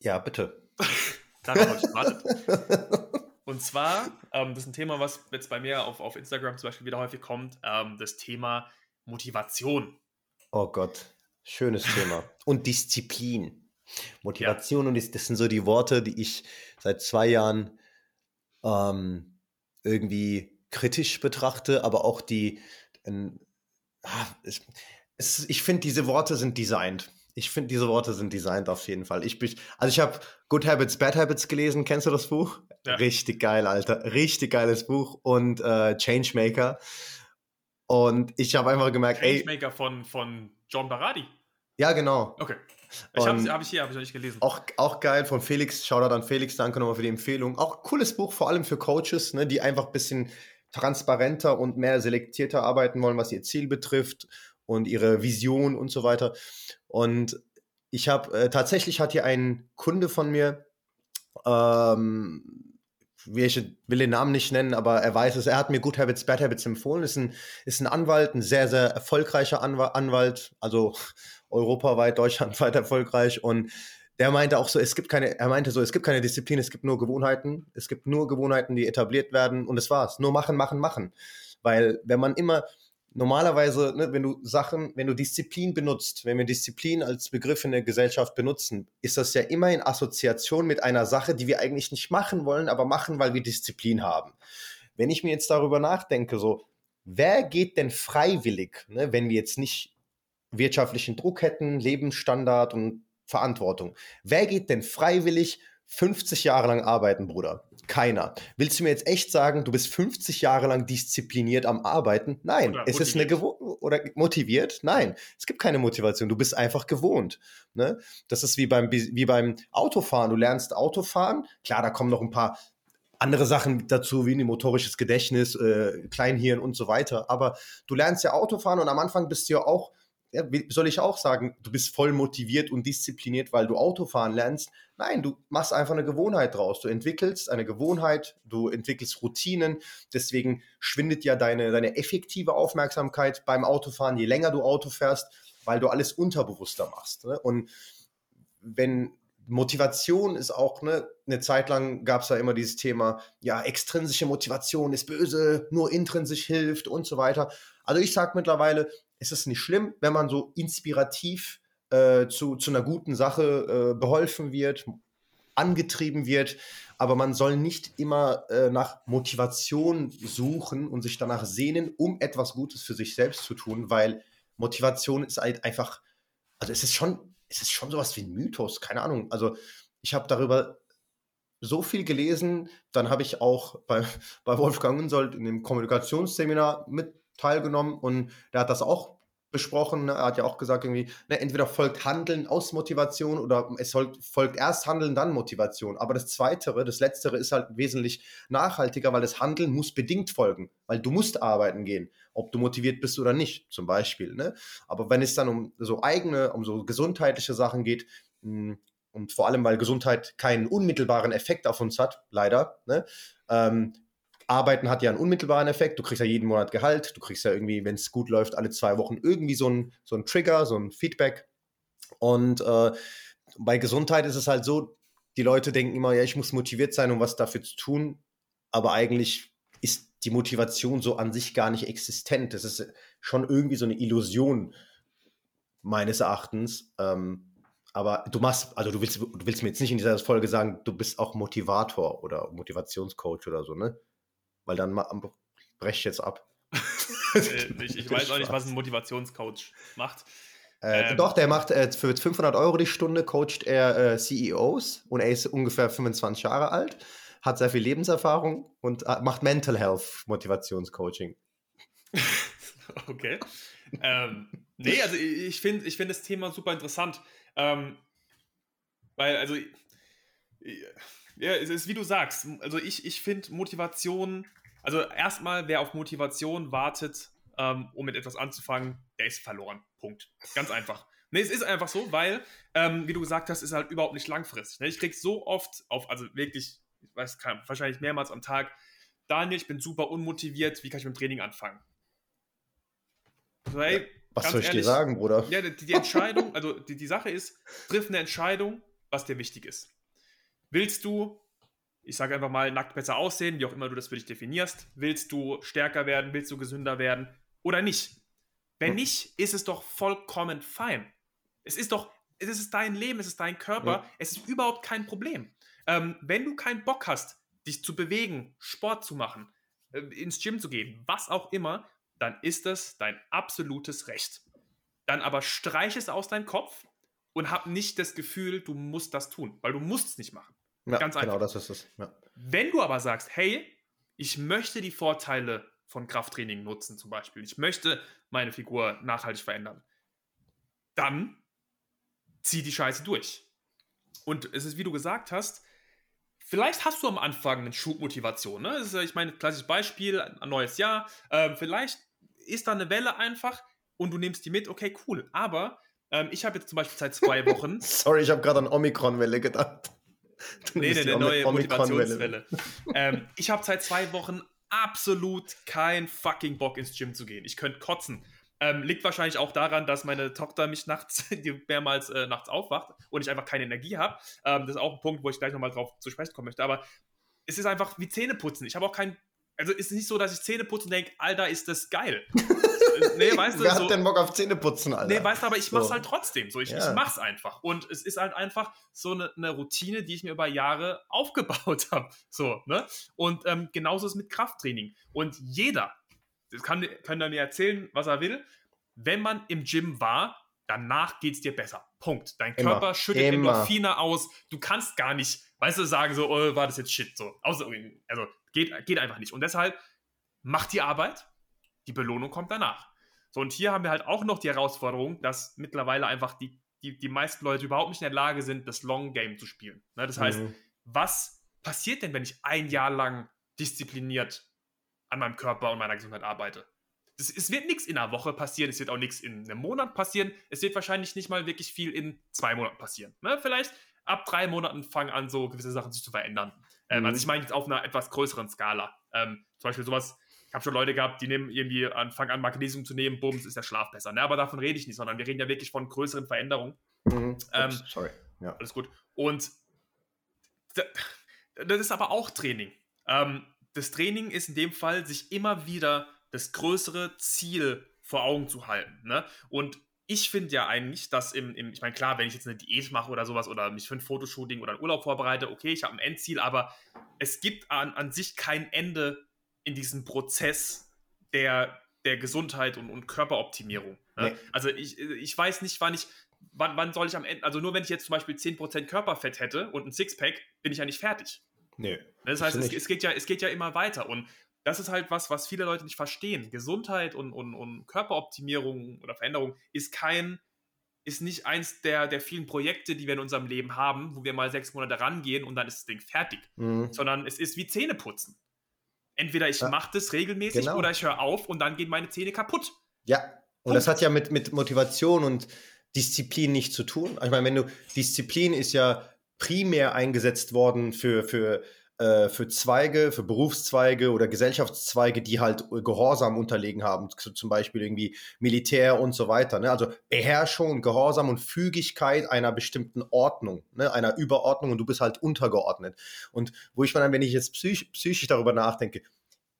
Ja, bitte. Darauf habe ich gewartet. Und zwar, ähm, das ist ein Thema, was jetzt bei mir auf, auf Instagram zum Beispiel wieder häufig kommt, ähm, das Thema Motivation. Oh Gott. Schönes Thema. Und Disziplin. Motivation ja. und das sind so die Worte, die ich seit zwei Jahren ähm, irgendwie kritisch betrachte, aber auch die. Äh, es, es, ich finde, diese Worte sind designt. Ich finde, diese Worte sind designt auf jeden Fall. Ich bin, also ich habe Good Habits, Bad Habits gelesen. Kennst du das Buch? Ja. Richtig geil, Alter. Richtig geiles Buch. Und äh, Changemaker. Und ich habe einfach gemerkt, Changemaker ey. von, von John Baradi. Ja, genau. Okay. Ich habe hab ich hier, habe ich noch nicht gelesen. Auch, auch geil von Felix. Shoutout an Felix. Danke nochmal für die Empfehlung. Auch cooles Buch, vor allem für Coaches, ne, die einfach ein bisschen transparenter und mehr selektierter arbeiten wollen, was ihr Ziel betrifft und ihre Vision und so weiter. Und ich habe äh, tatsächlich hat hier ein Kunde von mir, ähm, ich will den Namen nicht nennen, aber er weiß es. Er hat mir Good Habits, Bad Habits empfohlen. Ist ein, ist ein Anwalt, ein sehr, sehr erfolgreicher Anwalt, also [LAUGHS] europaweit, deutschlandweit erfolgreich. Und der meinte auch so, es gibt keine, er meinte so, es gibt keine Disziplin, es gibt nur Gewohnheiten. Es gibt nur Gewohnheiten, die etabliert werden und das war's. Nur machen, machen, machen. Weil wenn man immer, normalerweise, ne, wenn du Sachen, wenn du Disziplin benutzt, wenn wir Disziplin als Begriff in der Gesellschaft benutzen, ist das ja immer in Assoziation mit einer Sache, die wir eigentlich nicht machen wollen, aber machen, weil wir Disziplin haben. Wenn ich mir jetzt darüber nachdenke, so, wer geht denn freiwillig, ne, wenn wir jetzt nicht wirtschaftlichen Druck hätten, Lebensstandard und Verantwortung, wer geht denn freiwillig 50 Jahre lang arbeiten, Bruder? Keiner. Willst du mir jetzt echt sagen, du bist 50 Jahre lang diszipliniert am Arbeiten? Nein. Oder es motiviert. ist eine Gewohnheit. Oder motiviert? Nein. Es gibt keine Motivation. Du bist einfach gewohnt. Ne? Das ist wie beim, wie beim Autofahren. Du lernst Autofahren. Klar, da kommen noch ein paar andere Sachen dazu, wie ein motorisches Gedächtnis, äh, Kleinhirn und so weiter. Aber du lernst ja Autofahren und am Anfang bist du ja auch ja, soll ich auch sagen, du bist voll motiviert und diszipliniert, weil du Autofahren lernst. Nein, du machst einfach eine Gewohnheit draus. Du entwickelst eine Gewohnheit, du entwickelst Routinen. Deswegen schwindet ja deine, deine effektive Aufmerksamkeit beim Autofahren, je länger du Auto fährst, weil du alles unterbewusster machst. Ne? Und wenn Motivation ist auch, ne, eine Zeit lang gab es da immer dieses Thema, ja, extrinsische Motivation ist böse, nur intrinsisch hilft und so weiter. Also ich sage mittlerweile, es ist nicht schlimm, wenn man so inspirativ äh, zu, zu einer guten Sache äh, beholfen wird, angetrieben wird, aber man soll nicht immer äh, nach Motivation suchen und sich danach sehnen, um etwas Gutes für sich selbst zu tun, weil Motivation ist halt einfach, also es ist schon es ist schon sowas wie ein Mythos, keine Ahnung. Also ich habe darüber so viel gelesen, dann habe ich auch bei, [LAUGHS] bei Wolfgang Unsold in dem Kommunikationsseminar mit teilgenommen und der hat das auch besprochen. Ne? Er hat ja auch gesagt, irgendwie, ne, entweder folgt Handeln aus Motivation oder es folgt, folgt erst Handeln, dann Motivation. Aber das Zweitere, das Letztere ist halt wesentlich nachhaltiger, weil das Handeln muss bedingt folgen, weil du musst arbeiten gehen, ob du motiviert bist oder nicht, zum Beispiel. Ne? Aber wenn es dann um so eigene, um so gesundheitliche Sachen geht, hm, und vor allem, weil Gesundheit keinen unmittelbaren Effekt auf uns hat, leider, ne? ähm, Arbeiten hat ja einen unmittelbaren Effekt. Du kriegst ja jeden Monat Gehalt. Du kriegst ja irgendwie, wenn es gut läuft, alle zwei Wochen irgendwie so ein, so ein Trigger, so ein Feedback. Und äh, bei Gesundheit ist es halt so, die Leute denken immer, ja, ich muss motiviert sein, um was dafür zu tun. Aber eigentlich ist die Motivation so an sich gar nicht existent. Das ist schon irgendwie so eine Illusion, meines Erachtens. Ähm, aber du machst, also du willst, du willst mir jetzt nicht in dieser Folge sagen, du bist auch Motivator oder Motivationscoach oder so, ne? Weil dann breche ich jetzt ab. [LAUGHS] Äh, [LAUGHS] ich, ich weiß auch nicht, was ein Motivationscoach macht. Äh, ähm, doch, der macht äh, für 500 Euro die Stunde, coacht er äh, CEOs und er ist ungefähr 25 Jahre alt, hat sehr viel Lebenserfahrung und äh, macht Mental Health Motivationscoaching. [LAUGHS] okay. ähm, nee, also ich finde ich find das Thema super interessant. Ähm, weil, also, ja, es ist wie du sagst. Also ich, ich finde Motivation, also erstmal, wer auf Motivation wartet, ähm, um mit etwas anzufangen, der ist verloren. Punkt. Ganz einfach. Nee, es ist einfach so, weil, ähm, wie du gesagt hast, ist halt überhaupt nicht langfristig. Ne? Ich krieg so oft auf, also wirklich, ich weiß, kann, wahrscheinlich mehrmals am Tag, Daniel, ich bin super unmotiviert, wie kann ich mit dem Training anfangen? So, hey, ja, was soll ich ehrlich, dir sagen, Bruder? Ja, die, die Entscheidung, also die, die Sache ist, triff eine Entscheidung, was dir wichtig ist. Willst du, ich sage einfach mal, nackt besser aussehen, wie auch immer du das für dich definierst? Willst du stärker werden? Willst du gesünder werden? Oder nicht? Wenn nicht, ist es doch vollkommen fein. Es ist doch, es ist dein Leben, es ist dein Körper, es ist überhaupt kein Problem. Ähm, wenn du keinen Bock hast, dich zu bewegen, Sport zu machen, äh, ins Gym zu gehen, was auch immer, dann ist das dein absolutes Recht. Dann aber streich es aus deinem Kopf und hab nicht das Gefühl, du musst das tun, weil du musst es nicht machen. Ja, Ganz einfach. Genau, das ist es. Ja. Wenn du aber sagst, hey, ich möchte die Vorteile von Krafttraining nutzen, zum Beispiel, ich möchte meine Figur nachhaltig verändern, dann zieh die Scheiße durch. Und es ist, wie du gesagt hast, vielleicht hast du am Anfang eine Schubmotivation. Ne? Ist, ich meine, klassisches Beispiel, ein neues Jahr. Ähm, vielleicht ist da eine Welle einfach und du nimmst die mit, okay, cool. Aber ähm, ich habe jetzt zum Beispiel seit zwei [LAUGHS] Wochen. Sorry, ich habe gerade an Omikron-Welle gedacht. [LAUGHS] Du nee, nee, eine neue Motivationswelle. [LAUGHS] ähm, ich habe seit zwei Wochen absolut keinen fucking Bock ins Gym zu gehen. Ich könnte kotzen. Ähm, liegt wahrscheinlich auch daran, dass meine Tochter mich nachts [LAUGHS] mehrmals äh, nachts aufwacht und ich einfach keine Energie habe. Ähm, das ist auch ein Punkt, wo ich gleich nochmal drauf zu sprechen kommen möchte. Aber es ist einfach wie Zähne putzen. Ich habe auch keinen also ist nicht so, dass ich Zähne putze und denke, Alter, ist das geil. [LAUGHS] nee, weißt du, Wer so, hat denn Bock auf Zähne putzen, Alter? Nee, weißt du, aber ich mach's so. halt trotzdem. So, ich, ja. ich mach's einfach. Und es ist halt einfach so eine, eine Routine, die ich mir über Jahre [LAUGHS] aufgebaut habe. So, ne? Und ähm, genauso ist es mit Krafttraining. Und jeder, das kann, kann er mir erzählen, was er will, wenn man im Gym war, danach geht's dir besser. Punkt. Dein Körper Immer. schüttet Immer. Endorphine aus. Du kannst gar nicht, weißt du, sagen so, oh, war das jetzt Shit. So, also, also Geht, geht einfach nicht. Und deshalb macht die Arbeit, die Belohnung kommt danach. So, und hier haben wir halt auch noch die Herausforderung, dass mittlerweile einfach die, die, die meisten Leute überhaupt nicht in der Lage sind, das Long Game zu spielen. Ne? Das heißt, mhm. was passiert denn, wenn ich ein Jahr lang diszipliniert an meinem Körper und meiner Gesundheit arbeite? Das, es wird nichts in einer Woche passieren, es wird auch nichts in einem Monat passieren, es wird wahrscheinlich nicht mal wirklich viel in zwei Monaten passieren. Ne? Vielleicht ab drei Monaten fangen an, so gewisse Sachen sich zu verändern. Ähm, also mhm. Also ich meine jetzt auf einer etwas größeren Skala. Ähm, zum Beispiel sowas, ich habe schon Leute gehabt, die nehmen irgendwie anfangen an Magnesium zu nehmen, bums, ist der Schlaf besser. Ne? Aber davon rede ich nicht, sondern wir reden ja wirklich von größeren Veränderungen. Mhm. Ähm, sorry. Ja. Alles gut. Und das ist aber auch Training. Ähm, das Training ist in dem Fall, sich immer wieder das größere Ziel vor Augen zu halten. Ne? Und ich finde ja eigentlich, dass im, im ich meine, klar, wenn ich jetzt eine Diät mache oder sowas oder mich für ein Fotoshooting oder einen Urlaub vorbereite, okay, ich habe ein Endziel, aber es gibt an, an sich kein Ende in diesem Prozess, der der Gesundheit und, und Körperoptimierung. Ne? Nee. Also ich, ich weiß nicht, wann ich, wann, wann soll ich am Ende, also nur wenn ich jetzt zum Beispiel 10% Körperfett hätte und ein Sixpack, bin ich ja nicht fertig. Nee. Das heißt, es, es, geht ja, es geht ja immer weiter. Und das ist halt was, was viele Leute nicht verstehen. Gesundheit und, und, und Körperoptimierung oder Veränderung ist kein, ist nicht eins der, der vielen Projekte, die wir in unserem Leben haben, wo wir mal sechs Monate rangehen und dann ist das Ding fertig. Mhm. Sondern es ist wie Zähneputzen. Entweder ich ja. mache das regelmäßig genau. oder ich höre auf und dann gehen meine Zähne kaputt. Ja, und Punkt. das hat ja mit, mit Motivation und Disziplin nichts zu tun. Ich meine, wenn du, Disziplin ist ja primär eingesetzt worden für, für äh, für Zweige, für Berufszweige oder Gesellschaftszweige, die halt Gehorsam unterlegen haben, zum Beispiel irgendwie Militär und so weiter. Ne? Also Beherrschung, Gehorsam und Fügigkeit einer bestimmten Ordnung, ne? einer Überordnung und du bist halt untergeordnet. Und wo ich mir dann, wenn ich jetzt psych psychisch darüber nachdenke,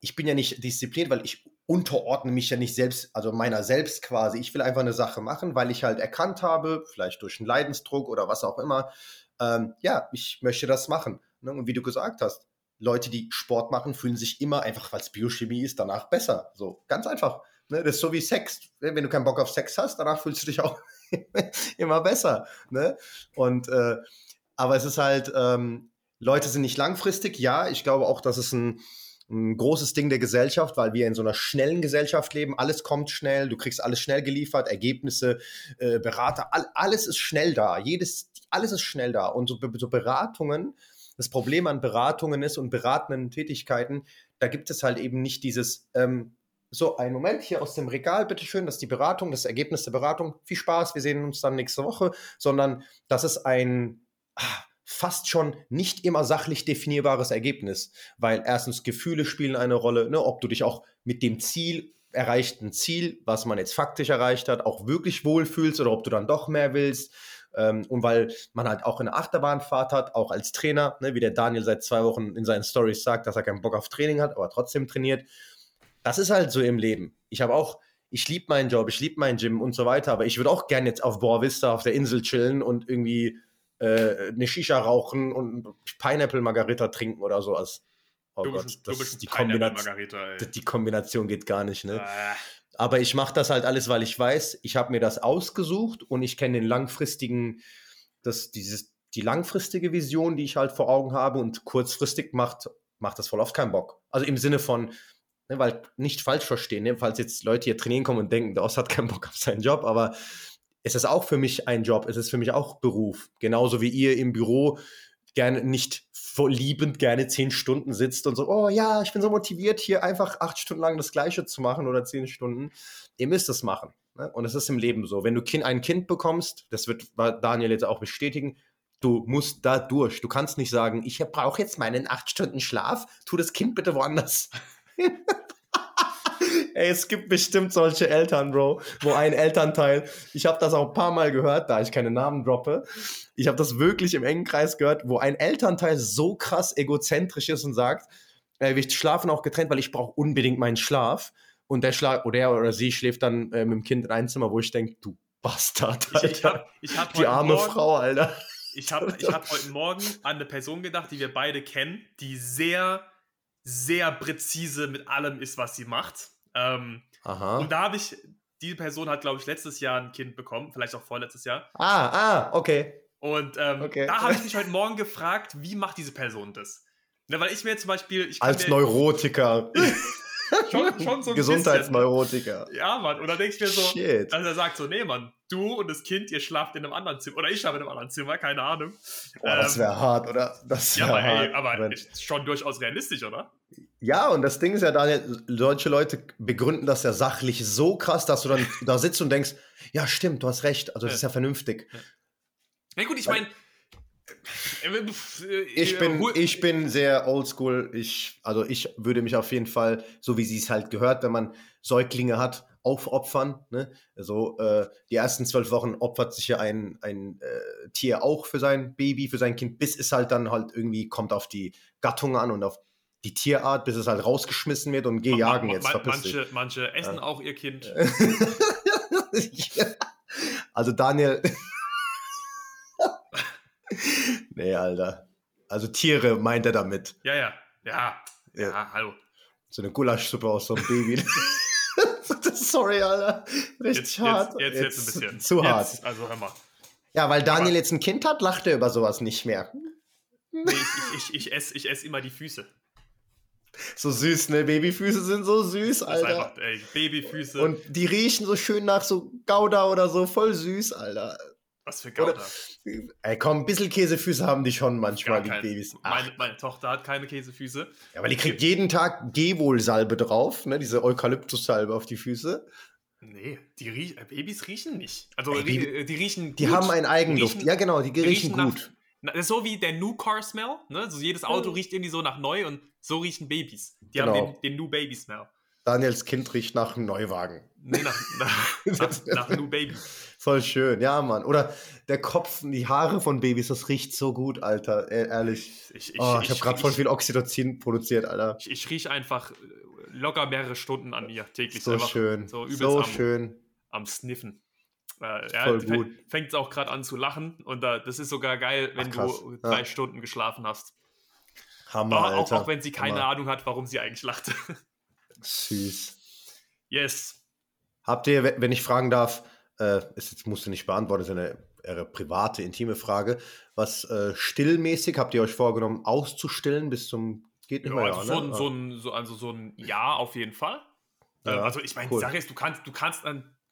ich bin ja nicht diszipliniert, weil ich unterordne mich ja nicht selbst, also meiner selbst quasi. Ich will einfach eine Sache machen, weil ich halt erkannt habe, vielleicht durch einen Leidensdruck oder was auch immer, ähm, ja, ich möchte das machen. Ne? Und wie du gesagt hast, Leute, die Sport machen, fühlen sich immer einfach, weil es Biochemie ist, danach besser. So, ganz einfach. Ne? Das ist so wie Sex. Ne? Wenn du keinen Bock auf Sex hast, danach fühlst du dich auch [LAUGHS] immer besser. Ne? Und äh, aber es ist halt, ähm, Leute sind nicht langfristig. Ja, ich glaube auch, dass es ein, ein großes Ding der Gesellschaft, weil wir in so einer schnellen Gesellschaft leben. Alles kommt schnell, du kriegst alles schnell geliefert, Ergebnisse, äh, Berater, all, alles ist schnell da. Jedes, alles ist schnell da. Und so, so Beratungen das Problem an Beratungen ist und beratenden Tätigkeiten, da gibt es halt eben nicht dieses, ähm, so, einen Moment hier aus dem Regal, bitteschön, das ist die Beratung, das Ergebnis der Beratung. Viel Spaß, wir sehen uns dann nächste Woche, sondern das ist ein ah, fast schon nicht immer sachlich definierbares Ergebnis, weil erstens Gefühle spielen eine Rolle, ne, ob du dich auch mit dem Ziel erreichten Ziel, was man jetzt faktisch erreicht hat, auch wirklich wohlfühlst oder ob du dann doch mehr willst. Ähm, und weil man halt auch eine Achterbahnfahrt hat, auch als Trainer, ne, wie der Daniel seit zwei Wochen in seinen Stories sagt, dass er keinen Bock auf Training hat, aber trotzdem trainiert. Das ist halt so im Leben. Ich habe auch, ich liebe meinen Job, ich liebe meinen Gym und so weiter, aber ich würde auch gerne jetzt auf Boa Vista auf der Insel chillen und irgendwie äh, eine Shisha rauchen und Pineapple Margarita trinken oder so. Also, oh Gott, bist, das, die, Kombination, die Kombination geht gar nicht, ne? Äh. Aber ich mache das halt alles, weil ich weiß, ich habe mir das ausgesucht und ich kenne den langfristigen, das, dieses, die langfristige Vision, die ich halt vor Augen habe und kurzfristig macht, macht das voll oft keinen Bock. Also im Sinne von, ne, weil nicht falsch verstehen, ne, falls jetzt Leute hier trainieren kommen und denken, der Ost hat keinen Bock auf seinen Job, aber es ist auch für mich ein Job, es ist für mich auch Beruf. Genauso wie ihr im Büro gerne nicht liebend gerne zehn Stunden sitzt und so, oh ja, ich bin so motiviert, hier einfach acht Stunden lang das Gleiche zu machen oder zehn Stunden. Ihr müsst es machen. Ne? Und es ist im Leben so. Wenn du kind, ein Kind bekommst, das wird Daniel jetzt auch bestätigen, du musst da durch. Du kannst nicht sagen, ich brauche jetzt meinen acht Stunden Schlaf, tu das Kind bitte woanders. [LAUGHS] Ey, es gibt bestimmt solche Eltern, Bro, wo ein Elternteil, ich habe das auch ein paar Mal gehört, da ich keine Namen droppe, ich habe das wirklich im engen Kreis gehört, wo ein Elternteil so krass egozentrisch ist und sagt, äh, wir schlafen auch getrennt, weil ich brauche unbedingt meinen Schlaf. Und der Schlag oder er oder sie schläft dann äh, mit dem Kind in einem Zimmer, wo ich denke, du Bastard, Alter. Ich, ich hab, ich hab die arme Morgen, Frau, Alter. Ich habe ich hab heute Morgen an eine Person gedacht, die wir beide kennen, die sehr, sehr präzise mit allem ist, was sie macht. Ähm. Und da habe ich, diese Person hat, glaube ich, letztes Jahr ein Kind bekommen, vielleicht auch vorletztes Jahr. Ah, ah, okay. Und ähm, okay. da habe ich mich [LAUGHS] heute Morgen gefragt, wie macht diese Person das? Ne, weil ich mir zum Beispiel. Als Neurotiker. [LAUGHS] schon, schon so ein Gesundheitsneurotiker. Bisschen. Ja, Mann. Und dann denkst du mir so, Shit. dass er sagt so, nee, Mann, du und das Kind, ihr schlaft in einem anderen Zimmer. Oder ich schlafe in einem anderen Zimmer, keine Ahnung. Boah, ähm, das wäre hart, oder? Das ja, aber, hart, ey, aber ist schon durchaus realistisch, oder? Ja, und das Ding ist ja, Daniel, solche Leute begründen das ja sachlich so krass, dass du dann [LAUGHS] da sitzt und denkst, ja, stimmt, du hast recht, also das ja. ist ja vernünftig. Ja. Na gut, ich meine, ich bin, ich bin sehr oldschool. Ich, also ich würde mich auf jeden Fall, so wie sie es halt gehört, wenn man Säuglinge hat, aufopfern. Ne? Also äh, die ersten zwölf Wochen opfert sich ja ein, ein äh, Tier auch für sein Baby, für sein Kind, bis es halt dann halt irgendwie kommt auf die Gattung an und auf die Tierart, bis es halt rausgeschmissen wird und geh jagen jetzt. Manche, manche essen ja. auch ihr Kind. [LAUGHS] also Daniel. [LAUGHS] nee, Alter. Also Tiere meint er damit. Ja, ja. Ja, ja, ja hallo. So eine Gulaschsuppe aus so einem Baby. [LAUGHS] Sorry, Alter. Richtig Jetzt, hart. jetzt, jetzt, jetzt ein bisschen. Zu hart. Also hör mal. Ja, weil Daniel Aber- jetzt ein Kind hat, lacht er über sowas nicht mehr. Nee, ich, ich, ich, ich esse ich ess immer die Füße. So süß, ne? Babyfüße sind so süß, Das ist Alter. einfach, ey, Babyfüße. Und die riechen so schön nach so Gouda oder so, voll süß, Alter. was für Gouda. Ey, komm, ein bisschen Käsefüße haben die schon manchmal, die Babys. Meine, meine Tochter hat keine Käsefüße. ja, aber die kriegt jeden Tag Gehwohl-Salbe drauf, ne? Diese Eukalyptussalbe auf die Füße. Nee, die riech, äh, Babys riechen nicht. Also Ey, die- die, die riechen Die gut. haben einen Eigenduft. riechen- ja, genau, die riechen, nach- gut. Na, das ist so wie der New Car Smell. Ne? So jedes Auto Ja. riecht irgendwie so nach neu und so riechen Babys. Die Genau. haben den, den New Baby Smell. Daniels Kind riecht nach einem Neuwagen. Nee, nach, nach, [LAUGHS] nach, nach New Baby. Voll schön, ja, Mann. Oder der Kopf, die Haare von Babys, das riecht so gut, Alter. E- Ehrlich. Ich, ich, Oh, ich habe gerade voll ich- viel Oxytocin produziert, Alter. Ich, ich rieche einfach äh, locker mehrere Stunden an mir täglich. So schön. So So am, schön. am Sniffen. Äh, ja. Fängt es auch gerade an zu lachen und da, das ist sogar geil, wenn Ach, du Ja. drei Stunden geschlafen hast. Hammer, Aber auch, Alter. auch wenn sie keine Hammer. Ahnung hat, warum sie eigentlich lacht. Süß. [LAUGHS] yes. Habt ihr, wenn ich fragen darf, äh, ist jetzt musst du nicht beantworten, ist eine eher private, intime Frage. Was äh, stillmäßig habt ihr euch vorgenommen, auszustillen bis zum geht nicht Ja, mehr? also, ja, so ne? ein, so ein, so, also so ein Ja auf jeden Fall. Ja, Ähm, also ich meine, cool. die Sache ist, du kannst, du kannst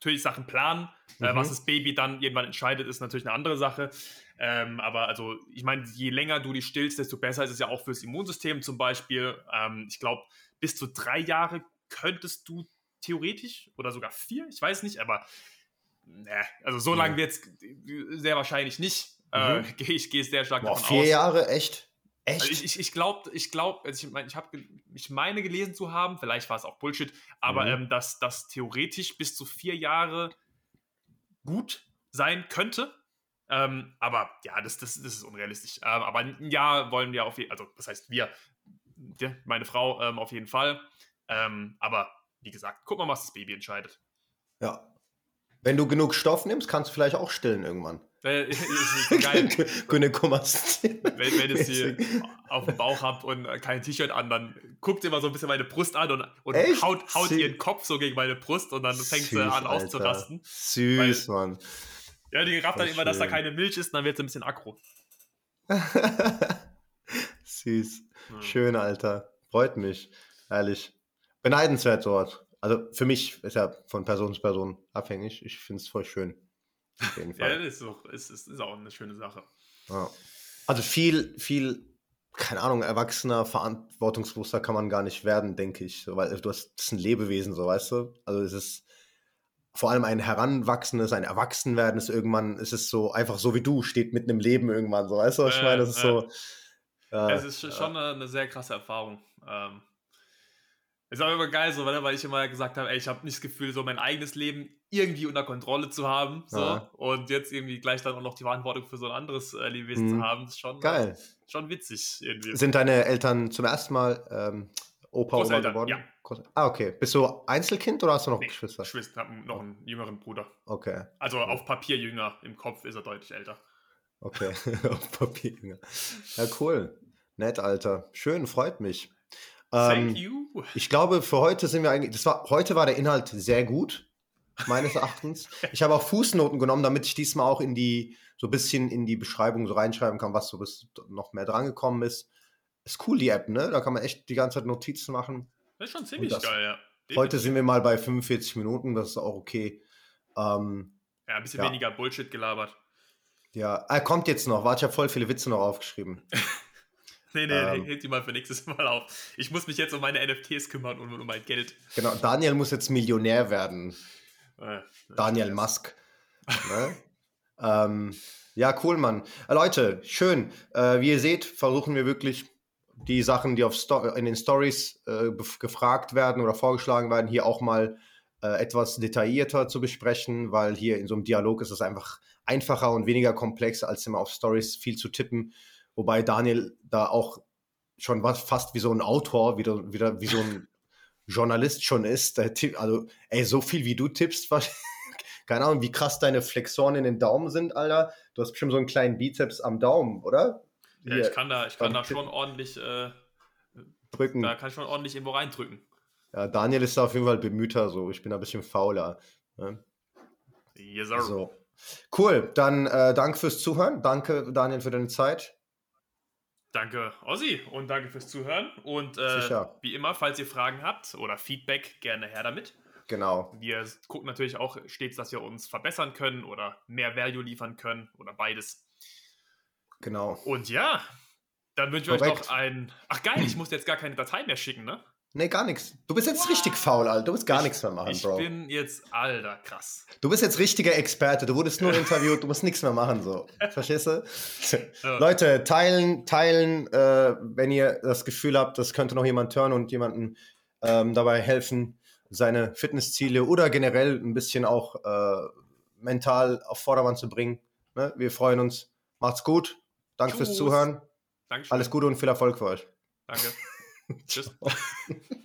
natürlich Sachen planen. Äh, Mhm. was das Baby dann irgendwann entscheidet, ist natürlich eine andere Sache. Ähm, aber also, ich meine, je länger du die stillst, desto besser ist es ja auch fürs Immunsystem zum Beispiel. Ähm, ich glaube, bis zu drei Jahre könntest du theoretisch oder sogar vier, ich weiß nicht, aber ne, also so lange Mhm. wird es sehr wahrscheinlich nicht. Äh, Mhm. [LAUGHS] Gehe ich gehe sehr stark Boah, davon vier aus. Jahre, echt? Echt? Also ich ich, ich glaube, ich, glaub, also ich, mein, ich, hab, ich meine gelesen zu haben, vielleicht war es auch Bullshit, aber Mhm. ähm, dass das theoretisch bis zu vier Jahre gut sein könnte. Ähm, aber ja, das, das, das ist unrealistisch. Ähm, aber ein Jahr wollen wir auf jeden Fall, also das heißt wir, ja, meine Frau ähm, auf jeden Fall. Ähm, aber wie gesagt, guck mal, was das Baby entscheidet. ja. Wenn du genug Stoff nimmst, kannst du vielleicht auch stillen irgendwann. [LAUGHS] [LAUGHS] Geil. Gynäkomastie. wenn, wenn ihr sie auf dem Bauch habt und äh, kein T-Shirt an, dann guckt ihr mal so ein bisschen meine Brust an und, und Echt? haut, haut ihren Kopf so gegen meine Brust und dann fängt sie Süß, an Alter. auszurasten. Süß, Mann. Ja, die rafft dann immer, dass da schön. keine Milch ist und dann wird sie ein bisschen aggro. [LAUGHS] Süß. Ja. Schön, Alter. Freut mich. Ehrlich. Beneidenswert dort. Also für mich ist ja von Person zu Person abhängig. Ich finde es voll schön. Auf jeden [LAUGHS] Ja, Fall. das ist, auch, ist, ist, ist auch eine schöne Sache. Ja. Also viel, viel, keine Ahnung, erwachsener, verantwortungsbewusster kann man gar nicht werden, denke ich. Weil du hast, das ist ein Lebewesen, so weißt du. Also es ist vor allem ein Heranwachsendes, ein Erwachsenwerden ist irgendwann, es ist so einfach so wie du, steht mitten im Leben irgendwann, so weißt du, was ich meine? Das ist so. äh, es ist schon eine, eine sehr krasse Erfahrung. Ähm, ist aber immer geil, so, weil weil ich immer gesagt habe, ey, ich habe nicht das Gefühl, so mein eigenes Leben irgendwie unter Kontrolle zu haben. So, Ja. und jetzt irgendwie gleich dann auch noch die Verantwortung für so ein anderes äh, Lebewesen Mhm. zu haben, ist schon, Geil. schon witzig irgendwie. Sind deine Eltern zum ersten Mal ähm, Opa, Oma geworden? ja. Ah, okay. Bist du Einzelkind oder hast du noch Nee, Geschwister? Geschwister, haben noch einen jüngeren Bruder. Okay, Also auf Papier jünger, im Kopf ist er deutlich älter. okay. [LAUGHS] Auf Papier. Ja, cool. Nett, Alter. Schön, freut mich. Thank Ähm, you. ich glaube, für heute sind wir eigentlich. Das war, heute war der Inhalt sehr gut, meines Erachtens. [LAUGHS] Ich habe auch Fußnoten genommen, damit ich diesmal auch in die, so ein bisschen in die Beschreibung so reinschreiben kann, was so bis noch mehr drangekommen ist. Ist cool, die App, ne? Da kann man echt die ganze Zeit Notizen machen. Das ist schon ziemlich geil, ja. Heute sind wir mal bei 45 Minuten, das ist auch okay. Ähm, Ja, ein bisschen Ja. weniger Bullshit gelabert. ja, er kommt jetzt noch. Warte, ich habe voll viele Witze noch aufgeschrieben. [LAUGHS] Nee, nee, Ähm. hebt die mal für nächstes [LAUGHS] Mal auf. Ich muss mich jetzt um meine NFTs kümmern und um mein Geld. Genau, Daniel muss jetzt Millionär werden. Äh, Daniel. Musk. Ne? [LAUGHS] ähm, ja, cool, Mann. Äh, Leute, schön. Äh, wie ihr seht, versuchen wir wirklich die Sachen, die auf Sto in den Stories äh, gefragt werden oder vorgeschlagen werden, hier auch mal etwas detaillierter zu besprechen, weil hier in so einem Dialog ist es einfach einfacher und weniger komplex, als immer auf Stories viel zu tippen. Wobei Daniel da auch schon was fast wie so ein Autor, wieder, wieder wie so ein [LAUGHS] Journalist schon ist. Der tipp, also, ey, so viel wie du tippst, was- [LAUGHS] keine Ahnung, wie krass deine Flexoren in den Daumen sind, Alter. Du hast bestimmt so einen kleinen Bizeps am Daumen, oder? Ja, Hier, ich kann da, ich kann da schon ordentlich, äh, drücken. da kann ich schon ordentlich irgendwo reindrücken. Ja, Daniel ist da auf jeden Fall bemühter, so. Ich bin ein bisschen fauler. Ne? Yes, sir. So. Cool, dann äh, danke fürs Zuhören. Danke, Daniel, für deine Zeit. Danke, Ossi, und danke fürs Zuhören. Und äh, wie immer, falls ihr Fragen habt oder Feedback, gerne her damit. Genau. Wir gucken natürlich auch stets, dass wir uns verbessern können oder mehr Value liefern können oder beides. Genau. Und ja, dann wünsche ich euch noch ein. Ach geil, ich muss jetzt gar keine Datei mehr schicken, ne? Nee, gar nichts. Du bist jetzt richtig faul, Alter. Du musst gar nichts mehr machen, ich Bro. bin jetzt, alter, krass. Du bist jetzt richtiger Experte. Du wurdest nur interviewt. Du musst nichts mehr machen, so. [LAUGHS] Verstehst du? Ja. Leute, teilen, teilen, äh, wenn ihr das Gefühl habt, das könnte noch jemand hören und jemandem ähm, dabei helfen, seine Fitnessziele oder generell ein bisschen auch äh, mental auf Vordermann zu bringen. Ne? Wir freuen uns. Macht's gut. Danke fürs. Zuhören. Dankeschön. Alles Gute und viel Erfolg für euch. Danke. [LAUGHS] Tschüss. [LAUGHS]